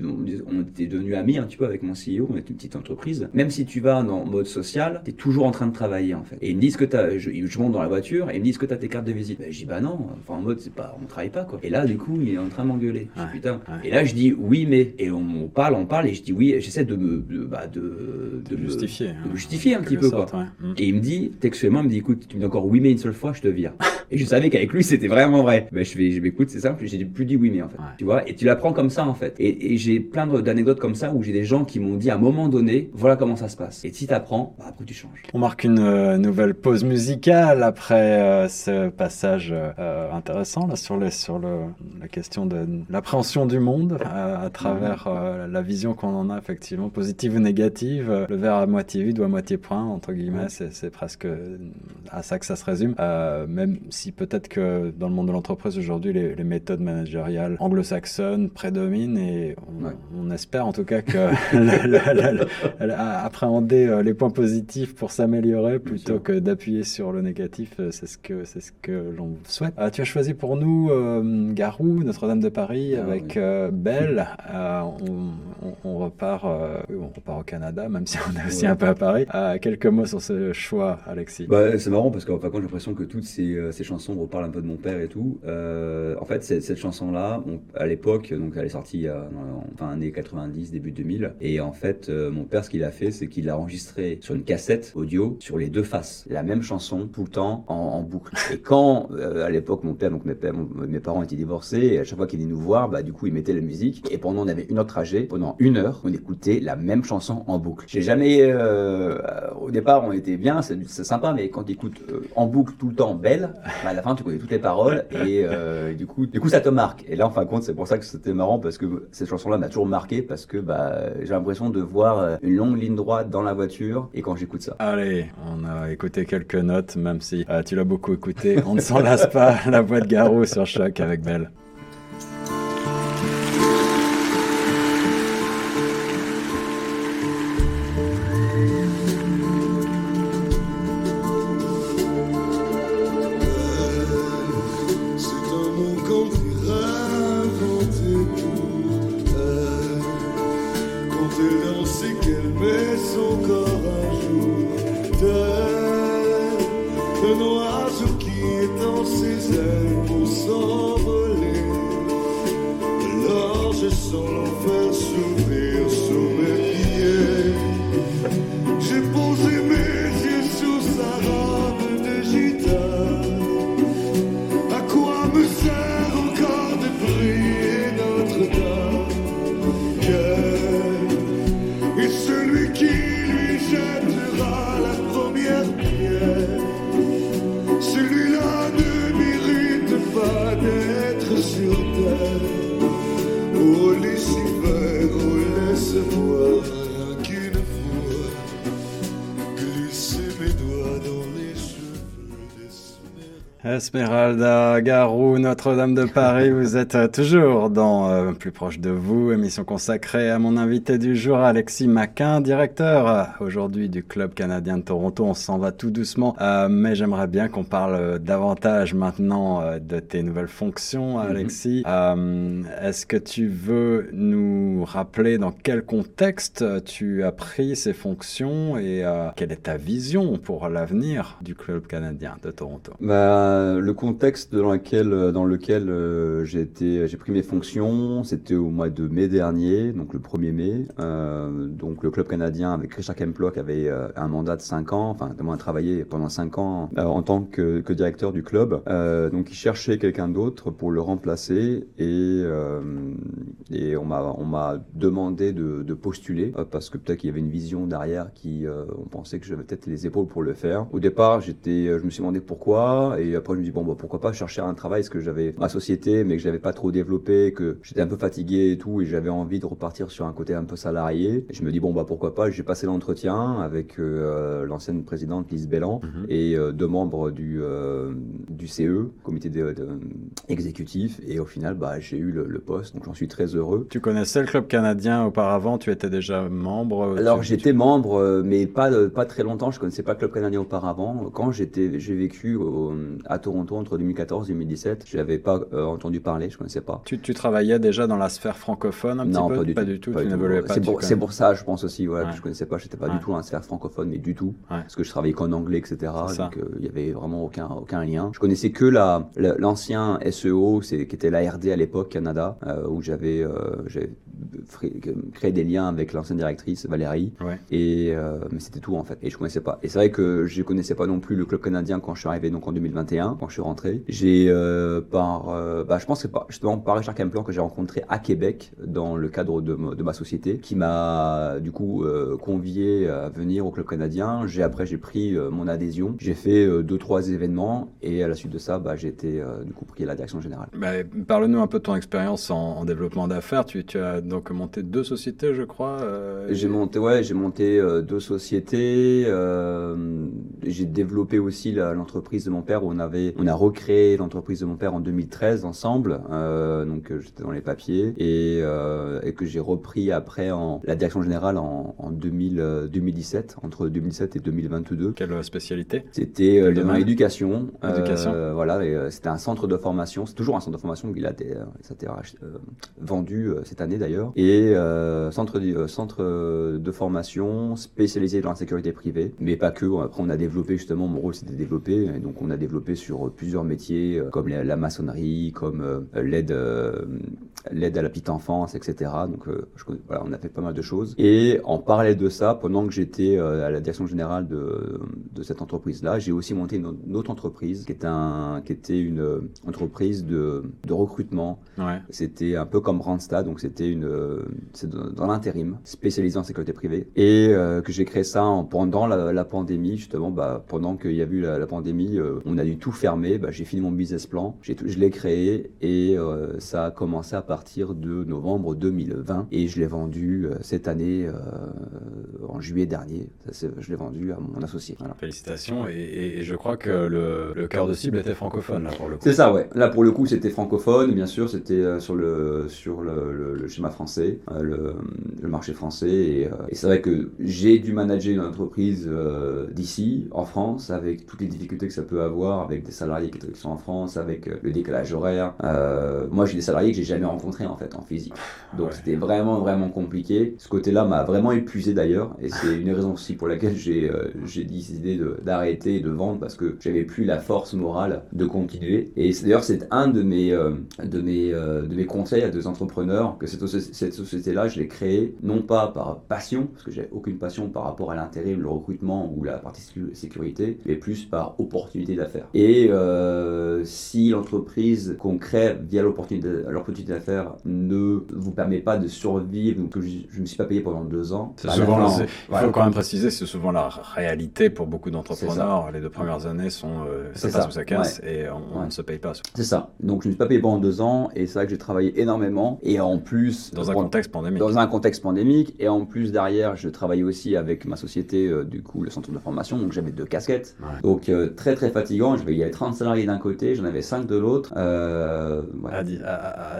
on, était devenus amis un petit peu avec mon CEO. On était une petite entreprise. Même si tu vas dans mode social, t'es toujours en train de travailler en fait. Et ils me disent que t'as, je, je monte dans la voiture et ils me disent que t'as tes cartes de visite. Ben, je dis bah non. Enfin en mode c'est pas, on travaille pas quoi. Et là du coup il est en train de m'engueuler. putain. Et là je dis oui mais et on, parle, on parle et je dis oui. J'essaie de me, de, bah, de, de, justifier, hein. de justifier un petit peu quoi. Mm. Et il me dit textuellement, il me dit écoute, tu me dis encore oui mais une seule fois, je te vire. et je savais qu'avec lui c'était vraiment vrai. Ben je fais, je m'écoute, c'est simple, j'ai plus dit oui mais en fait. Tu vois, et tu l'apprends comme ça en fait. Et, j'ai plein d'anecdotes comme ça où j'ai des gens qui m'ont dit à un moment donné, voilà comment ça se passe. Et si t'apprends, bah, après tu changes. On marque une euh, nouvelle pause musicale après euh, ce passage euh, intéressant là sur les sur le la question de l'appréhension du monde à, travers la vision qu'on en a effectivement positive ou négative, le verre à moitié vide ou à moitié plein entre guillemets, c'est presque à ça que ça se résume. même si peut-être que dans le monde de l'entreprise aujourd'hui les, les, méthodes managériales anglo-saxonnes prédominent et on, espère en tout cas que appréhender les points positifs pour s'améliorer plutôt que d'appuyer sur le négatif, c'est ce que c'est ce que l'on souhaite. tu as choisi pour nous Garou, Notre-Dame de Paris, ah avec Belle. on, on, repart, on repart au Canada, même si on est aussi un peu à Paris. quelques mots sur ce choix, Alexis. Bah, c'est marrant parce qu'en fait, j'ai l'impression que toutes ces, euh, ces, chansons reparlent un peu de mon père et tout. Euh, en fait, cette, chanson-là, à l'époque, donc elle est sortie euh, en fin années 90, début 2000. Et en fait, mon père, ce qu'il a fait, c'est qu'il l'a enregistré sur une cassette audio sur les deux faces. La même chanson tout le temps en, boucle. Et quand, à l'époque, mon père, donc mes, mes parents étaient divorcés, et à chaque fois qu'il venait nous voir, bah, du coup, il mettait la musique. Et pendant, on avait une de pendant une heure, on écoutait la même chanson en boucle. J'ai jamais, au départ, on était bien, c'est sympa, mais quand tu écoutes en boucle tout le temps Belle, bah, à la fin, tu connais toutes les paroles et euh, du coup, du coup, ça te marque. Et là, en fin de compte, c'est pour ça que c'était marrant parce que cette chanson-là m'a toujours marqué parce que bah, j'ai l'impression de voir euh, une longue ligne droite dans la voiture et quand j'écoute ça. Allez, on a écouté quelques notes, même si euh, tu l'as beaucoup écouté. On ne s'en lasse pas. La voix de Garou sur Choc avec Belle. Esmeralda Garou, Notre-Dame de Paris, vous êtes euh, toujours dans euh, Plus proche de vous, émission consacrée à mon invité du jour, Alexis Maquin, directeur euh, aujourd'hui du Club canadien de Toronto. On s'en va tout doucement, mais j'aimerais bien qu'on parle davantage maintenant de tes nouvelles fonctions, mhm. Alexis. Est-ce que tu veux nous rappeler dans quel contexte tu as pris ces fonctions et quelle est ta vision pour l'avenir du Club canadien de Toronto? Bah, euh, le contexte dans lequel, euh, dans lequel euh, j'ai pris mes fonctions, c'était au mois de mai dernier, donc le 1er mai. donc le club canadien avec Richard Kemplock avait un mandat de 5 ans, enfin de moins travaillé pendant 5 ans en tant que, que, directeur du club. donc il cherchait quelqu'un d'autre pour le remplacer et, et on m'a demandé de, de postuler parce que peut-être qu'il y avait une vision derrière qui on pensait que j'avais peut-être les épaules pour le faire. Au départ, j'étais, je me suis demandé pourquoi et après, je me dis, bon, bah, pourquoi pas chercher un travail, parce que j'avais ma société, mais que j'avais pas trop développé, que j'étais un peu fatigué et tout, et j'avais envie de repartir sur un côté un peu salarié. Et je me dis, bon, bah, pourquoi pas, j'ai passé l'entretien avec euh, l'ancienne présidente Lise Bellan mhm. et euh, deux membres du, euh, du CE, comité de, exécutif, et au final, bah, j'ai eu le, poste, donc j'en suis très heureux. Tu connaissais le club canadien auparavant, tu étais déjà membre Alors, j'étais membre, mais pas, pas très longtemps, je connaissais pas le club canadien auparavant. Quand j'étais, j'ai vécu à Toronto entre 2014 et 2017. Je n'avais pas euh, entendu parler, je ne connaissais pas. Tu, tu, travaillais déjà dans la sphère francophone un non, petit peu? pas du tout. C'est pour, ça, je pense aussi, voilà, que je ne connaissais pas. Je n'étais pas du tout dans la sphère francophone, mais du tout. Parce que je travaillais qu'en anglais, etc. Donc euh, il n'y avait vraiment aucun, aucun lien. Je connaissais que l'ancien la, SEO, qui était l'ARD à l'époque, Canada, euh, où j'avais créé des liens avec l'ancienne directrice, Valérie. Et, mais c'était tout, en fait. Et je ne connaissais pas. Et c'est vrai que je ne connaissais pas non plus le club canadien quand je suis arrivé donc en 2021 quand je suis rentré. J'ai euh, par, euh, bah, je pense que c'est justement par Richard Kempler que j'ai rencontré à Québec dans le cadre de, de ma société, qui m'a du coup euh, convié à venir au club canadien. J'ai après j'ai pris mon adhésion, j'ai fait deux trois événements et à la suite de ça, bah, j'ai été du coup pris à la direction générale. Bah, Parle-nous un peu de ton expérience en, développement d'affaires. Tu, tu, as donc monté deux sociétés, je crois. J'ai monté ouais, j'ai monté deux sociétés. j'ai développé aussi l'entreprise de mon père où on avait on a recréé l'entreprise de mon père en 2013 ensemble, euh, donc euh, j'étais dans les papiers et, euh, et que j'ai repris après en la direction générale en, en 2000, 2017, entre 2007 et 2022. Quelle spécialité? C'était dans l'éducation. voilà, c'était un centre de formation. C'est toujours un centre de formation. Il a été, ça a été vendu cette année d'ailleurs. Et centre de, centre de formation spécialisé dans la sécurité privée, mais pas que. Après, on a développé justement. Mon rôle, c'était de développer. Et donc, on a développé sur plusieurs métiers euh, comme la, maçonnerie, comme euh, l'aide euh, l'aide à la petite enfance, etc. Donc je, voilà, on a fait pas mal de choses. Et en parallèle de ça, pendant que j'étais à la direction générale de, de cette entreprise-là, j'ai aussi monté une, autre entreprise qui, est un, qui était une entreprise de, de recrutement. Ouais. C'était un peu comme Randstad, donc c'était une dans l'intérim, spécialisé en sécurité privée. Et que j'ai créé ça en, pendant la, pandémie, justement, bah, pendant qu'il y a eu la, la pandémie, on a dû tout fermer. Bah, j'ai fini mon business plan, je l'ai créé et euh, ça a commencé à partir de novembre 2020 et je l'ai vendu euh, cette année euh, en juillet dernier. je l'ai vendu à mon associé. Félicitations et, je crois que le, le cœur de cible était francophone là pour le coup. C'est ça, ouais. Là pour le coup c'était francophone, bien sûr c'était sur le sur le, schéma français, le, marché français et, et c'est vrai que j'ai dû manager une entreprise d'ici en France avec toutes les difficultés que ça peut avoir avec des salariés qui sont en France, avec euh, le décalage horaire. Euh, moi, j'ai des salariés que j'ai jamais rencontrés en fait en physique. Donc c'était vraiment vraiment compliqué. Ce côté-là m'a vraiment épuisé d'ailleurs, et c'est une raison aussi pour laquelle j'ai euh, j'ai décidé d'arrêter de, de vendre parce que j'avais plus la force morale de continuer. Et d'ailleurs c'est un de mes de mes de mes conseils à deux entrepreneurs que cette, cette société-là, je l'ai créée non pas par passion parce que j'ai aucune passion par rapport à l'intérim, le recrutement ou la partie sécurité, mais plus par opportunité d'affaires. Et euh, si l'entreprise qu'on crée via l'opportunité d'affaires ne vous permet pas de survivre, donc je ne me suis pas payé pendant deux ans, bah, souvent, il faut quand même préciser, c'est souvent la réalité pour beaucoup d'entrepreneurs. Les deux premières années sont euh, ça passe ou ça casse et on, ne se paye pas. C'est ça. Donc je ne me suis pas payé pendant deux ans et c'est vrai que j'ai travaillé énormément et en plus dans un contexte pandémique. Dans un contexte pandémique et en plus derrière, je travaillais aussi avec ma société euh, du coup le centre de formation donc j'avais deux casquettes. Donc euh, très très fatigant. Il y avait 30 salariés d'un côté, j'en avais 5 de l'autre. À,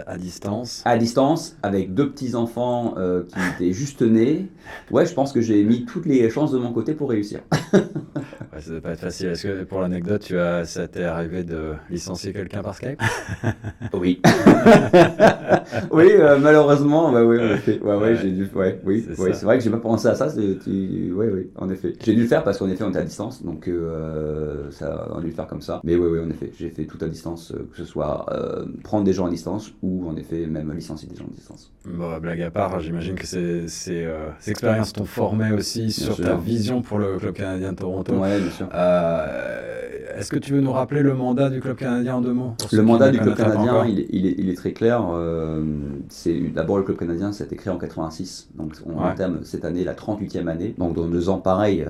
à, distance. À distance avec deux petits enfants qui étaient juste nés. Ouais, je pense que j'ai mis toutes les chances de mon côté pour réussir. ouais, ça ne pas être facile. Est-ce que pour l'anecdote, tu as, ça t'est arrivé de licencier quelqu'un par Skype? Oui. oui, euh, malheureusement, bah, oui, en effet. Ouais, ouais, j'ai dû. Ouais, oui, c'est vrai que j'ai pas pensé à ça. Oui, oui, en effet. J'ai dû le faire parce qu'en effet, on était à distance, donc euh, ça, on a dû le faire comme ça. Mais oui, oui, en effet, j'ai fait tout à distance, euh, que ce soit prendre des gens à distance ou en effet même licencier des gens à distance. Bon, blague à part, j'imagine que c'est, ces expériences t'ont formé aussi sur ta vision pour le club canadien de Toronto. Ouais, bien sûr. Euh, est-ce que tu veux nous rappeler le mandat du club canadien en deux mots Le mandat du club canadien, il est, il, est, très clair. Euh, d'abord le club canadien, ça a été créé en 86, donc on entame cette année la 38e année. Donc dans deux ans, pareil,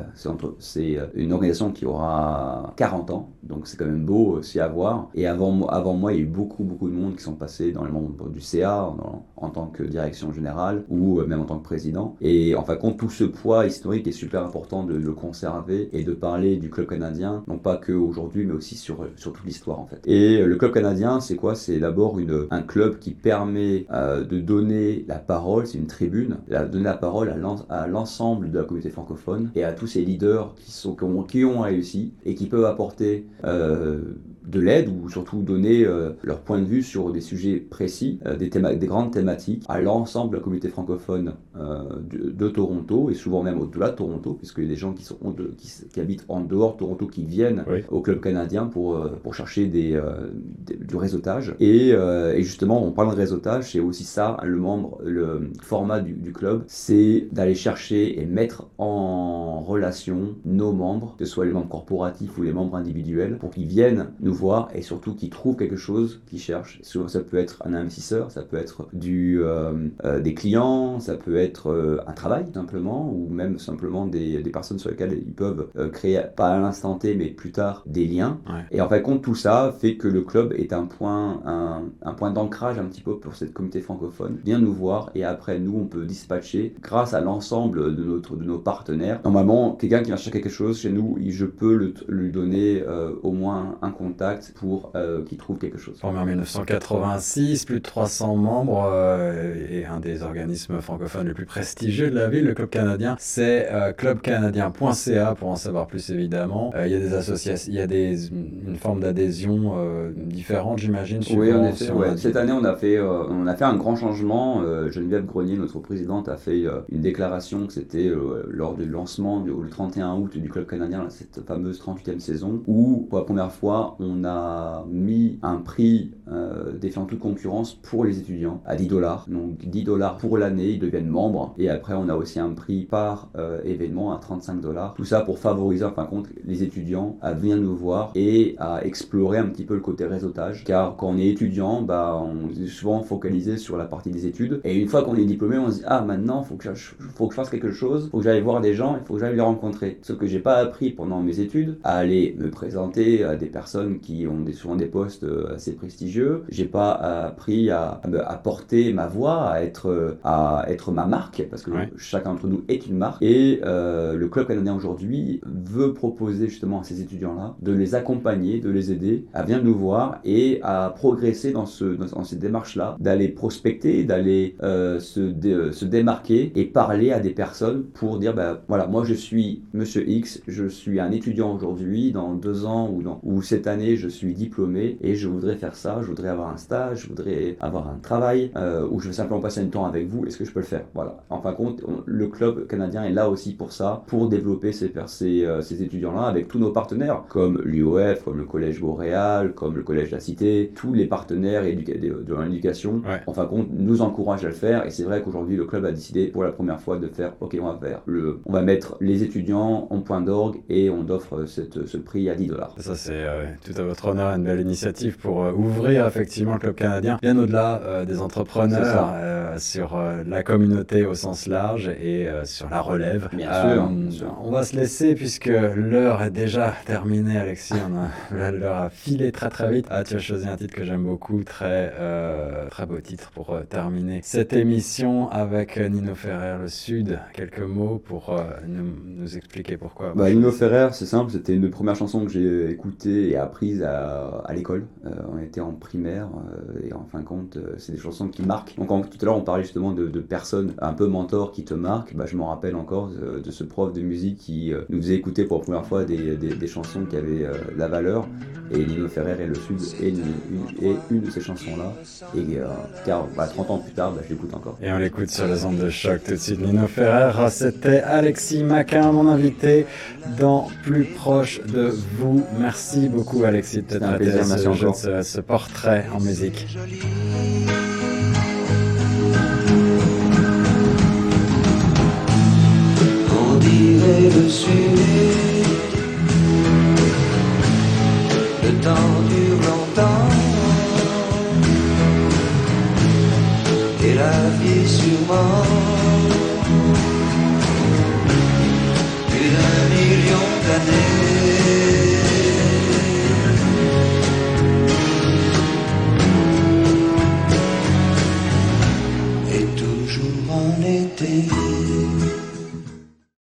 c'est une organisation qui aura 40 ans, donc c'est quand même beau aussi à voir. Et avant, avant moi, il y a eu beaucoup beaucoup de monde qui sont passés dans le monde du CA en, tant que direction générale ou même en tant que président. Et en fin de compte, tout ce poids historique est super important de le conserver et de parler du club canadien, non pas que aujourd'hui, mais aussi sur, sur toute l'histoire en fait. Et le club canadien, c'est quoi? C'est d'abord un club qui permet euh, de donner la parole, c'est une tribune, de donner la parole à l'ensemble de la communauté francophone et à tous ces leaders qui, sont, qui, ont, réussi et qui peuvent apporter euh, de l'aide ou surtout donner euh, leur point de vue sur des sujets précis, euh, des, des grandes thématiques à l'ensemble de la communauté francophone euh, de, Toronto et souvent même au-delà de Toronto, puisqu'il y a des gens qui, sont, qui, habitent en dehors de Toronto qui viennent au club canadien pour, pour chercher des, du réseautage. Et, et, justement, on parle de réseautage, c'est aussi ça, le membre, le format du, du club, c'est d'aller chercher et mettre en relation nos membres, que ce soit les membres corporatifs ou les membres individuels, pour qu'ils viennent nous voir et surtout qui trouve quelque chose qu'ils cherchent. Ça peut être un investisseur, ça peut être du, euh, euh, des clients, ça peut être euh, un travail simplement, ou même simplement des, des, personnes sur lesquelles ils peuvent créer, pas à l'instant T, mais plus tard, des liens. Et en fait, compte tout ça fait que le club est un point, un, un point d'ancrage un petit peu pour cette communauté francophone. Viens nous voir et après, nous, on peut dispatcher grâce à l'ensemble de, notre, de nos partenaires. Normalement, quelqu'un qui va chercher quelque chose chez nous, je peux le, lui donner au moins un contact pour euh, qu'ils trouvent quelque chose. Formé en 1986, plus de 300 membres euh, et un des organismes francophones les plus prestigieux de la ville, le Club canadien, c'est euh, clubcanadien.ca pour en savoir plus évidemment. Il y a des associations, il y a des, une forme d'adhésion différente, j'imagine. Oui, en effet. Cette année, on a fait, on a fait un grand changement. Geneviève Grenier, notre présidente, a fait une déclaration que c'était lors du lancement du, le 31 août du Club canadien, cette fameuse 38e saison, où pour la première fois, on on a mis un prix euh, défiant toute concurrence pour les étudiants à 10 dollars. Donc 10 dollars pour l'année, ils deviennent membres. Et après, on a aussi un prix par euh, événement à 35 dollars. Tout ça pour favoriser, en fin de compte, les étudiants à venir nous voir et à explorer un petit peu le côté réseautage. Car quand on est étudiant, bah, on est souvent focalisé sur la partie des études. Et une fois qu'on est diplômé, on se dit, ah, maintenant, faut que faut que je fasse quelque chose, faut que j'aille voir des gens, il faut que j'aille les rencontrer. Ce que j'ai pas appris pendant mes études, à aller me présenter à des personnes qui ont des, souvent des postes euh, assez prestigieux. J'ai pas appris à, à, porter ma voix, à être, à être ma marque, parce que chacun d'entre nous est une marque. Et euh, le Club canadien aujourd'hui veut proposer justement à ces étudiants-là de les accompagner, de les aider à venir nous voir et à progresser dans, ce, dans, cette démarche-là, d'aller prospecter, d'aller euh, se, se démarquer et parler à des personnes pour dire, ben voilà, moi je suis Monsieur X, je suis un étudiant aujourd'hui, dans deux ans ou, dans, ou cette année, je suis diplômé et je voudrais faire ça, je voudrais avoir un stage, je voudrais avoir un travail euh, ou je veux simplement passer un temps avec vous, est-ce que je peux le faire? Voilà. En fin de compte, le club canadien est là aussi pour ça, pour développer ces, ces, euh, ces étudiants-là avec tous nos partenaires comme l'UOF, comme le Collège Boréal, comme le Collège de la Cité, tous les partenaires de l'éducation, en fin de compte, nous encouragent à le faire. Et c'est vrai qu'aujourd'hui, le club a décidé pour la première fois de faire, ok, on va faire le, on va mettre les étudiants en point d'orgue et on offre cette, ce prix à 10 dollars. Ça, c'est euh, tout à votre honneur, une belle initiative pour euh, ouvrir effectivement le club canadien bien au-delà euh, des entrepreneurs sur la communauté au sens large et sur la relève. Bien sûr, On va se laisser puisque l'heure est déjà terminée, Alexis. L'heure a filé très très vite. Ah, tu as choisi un titre que j'aime beaucoup, très très beau titre pour terminer cette émission avec Nino Ferrer, le Sud. Quelques mots pour nous, expliquer pourquoi. Bah, Nino Ferrer, c'est simple, c'était une des premières chansons que j'ai écoutées et à, l'école. on était en primaire et en fin de compte, c'est des chansons qui marquent. Donc tout à l'heure, on parlait justement de, personnes un peu mentors qui te marquent. Bah, je me rappelle encore de, ce prof de musique qui nous faisait écouter pour la première fois des, des, chansons qui avaient la valeur. Et Nino Ferrer et le Sud est une, de ces chansons-là. Et car 30 ans plus tard, bah, je l'écoute encore. Et on l'écoute sur les ondes de choc tout de suite. Nino Ferrer, c'était Alexis Maquin, mon invité, dans Plus proche de vous. Merci beaucoup, Alexis, d'être intéressé à ce, ce portrait en musique. On dirait le sud, le temps dure longtemps, et la vie sûrement. Plus d'un million d'années. En été.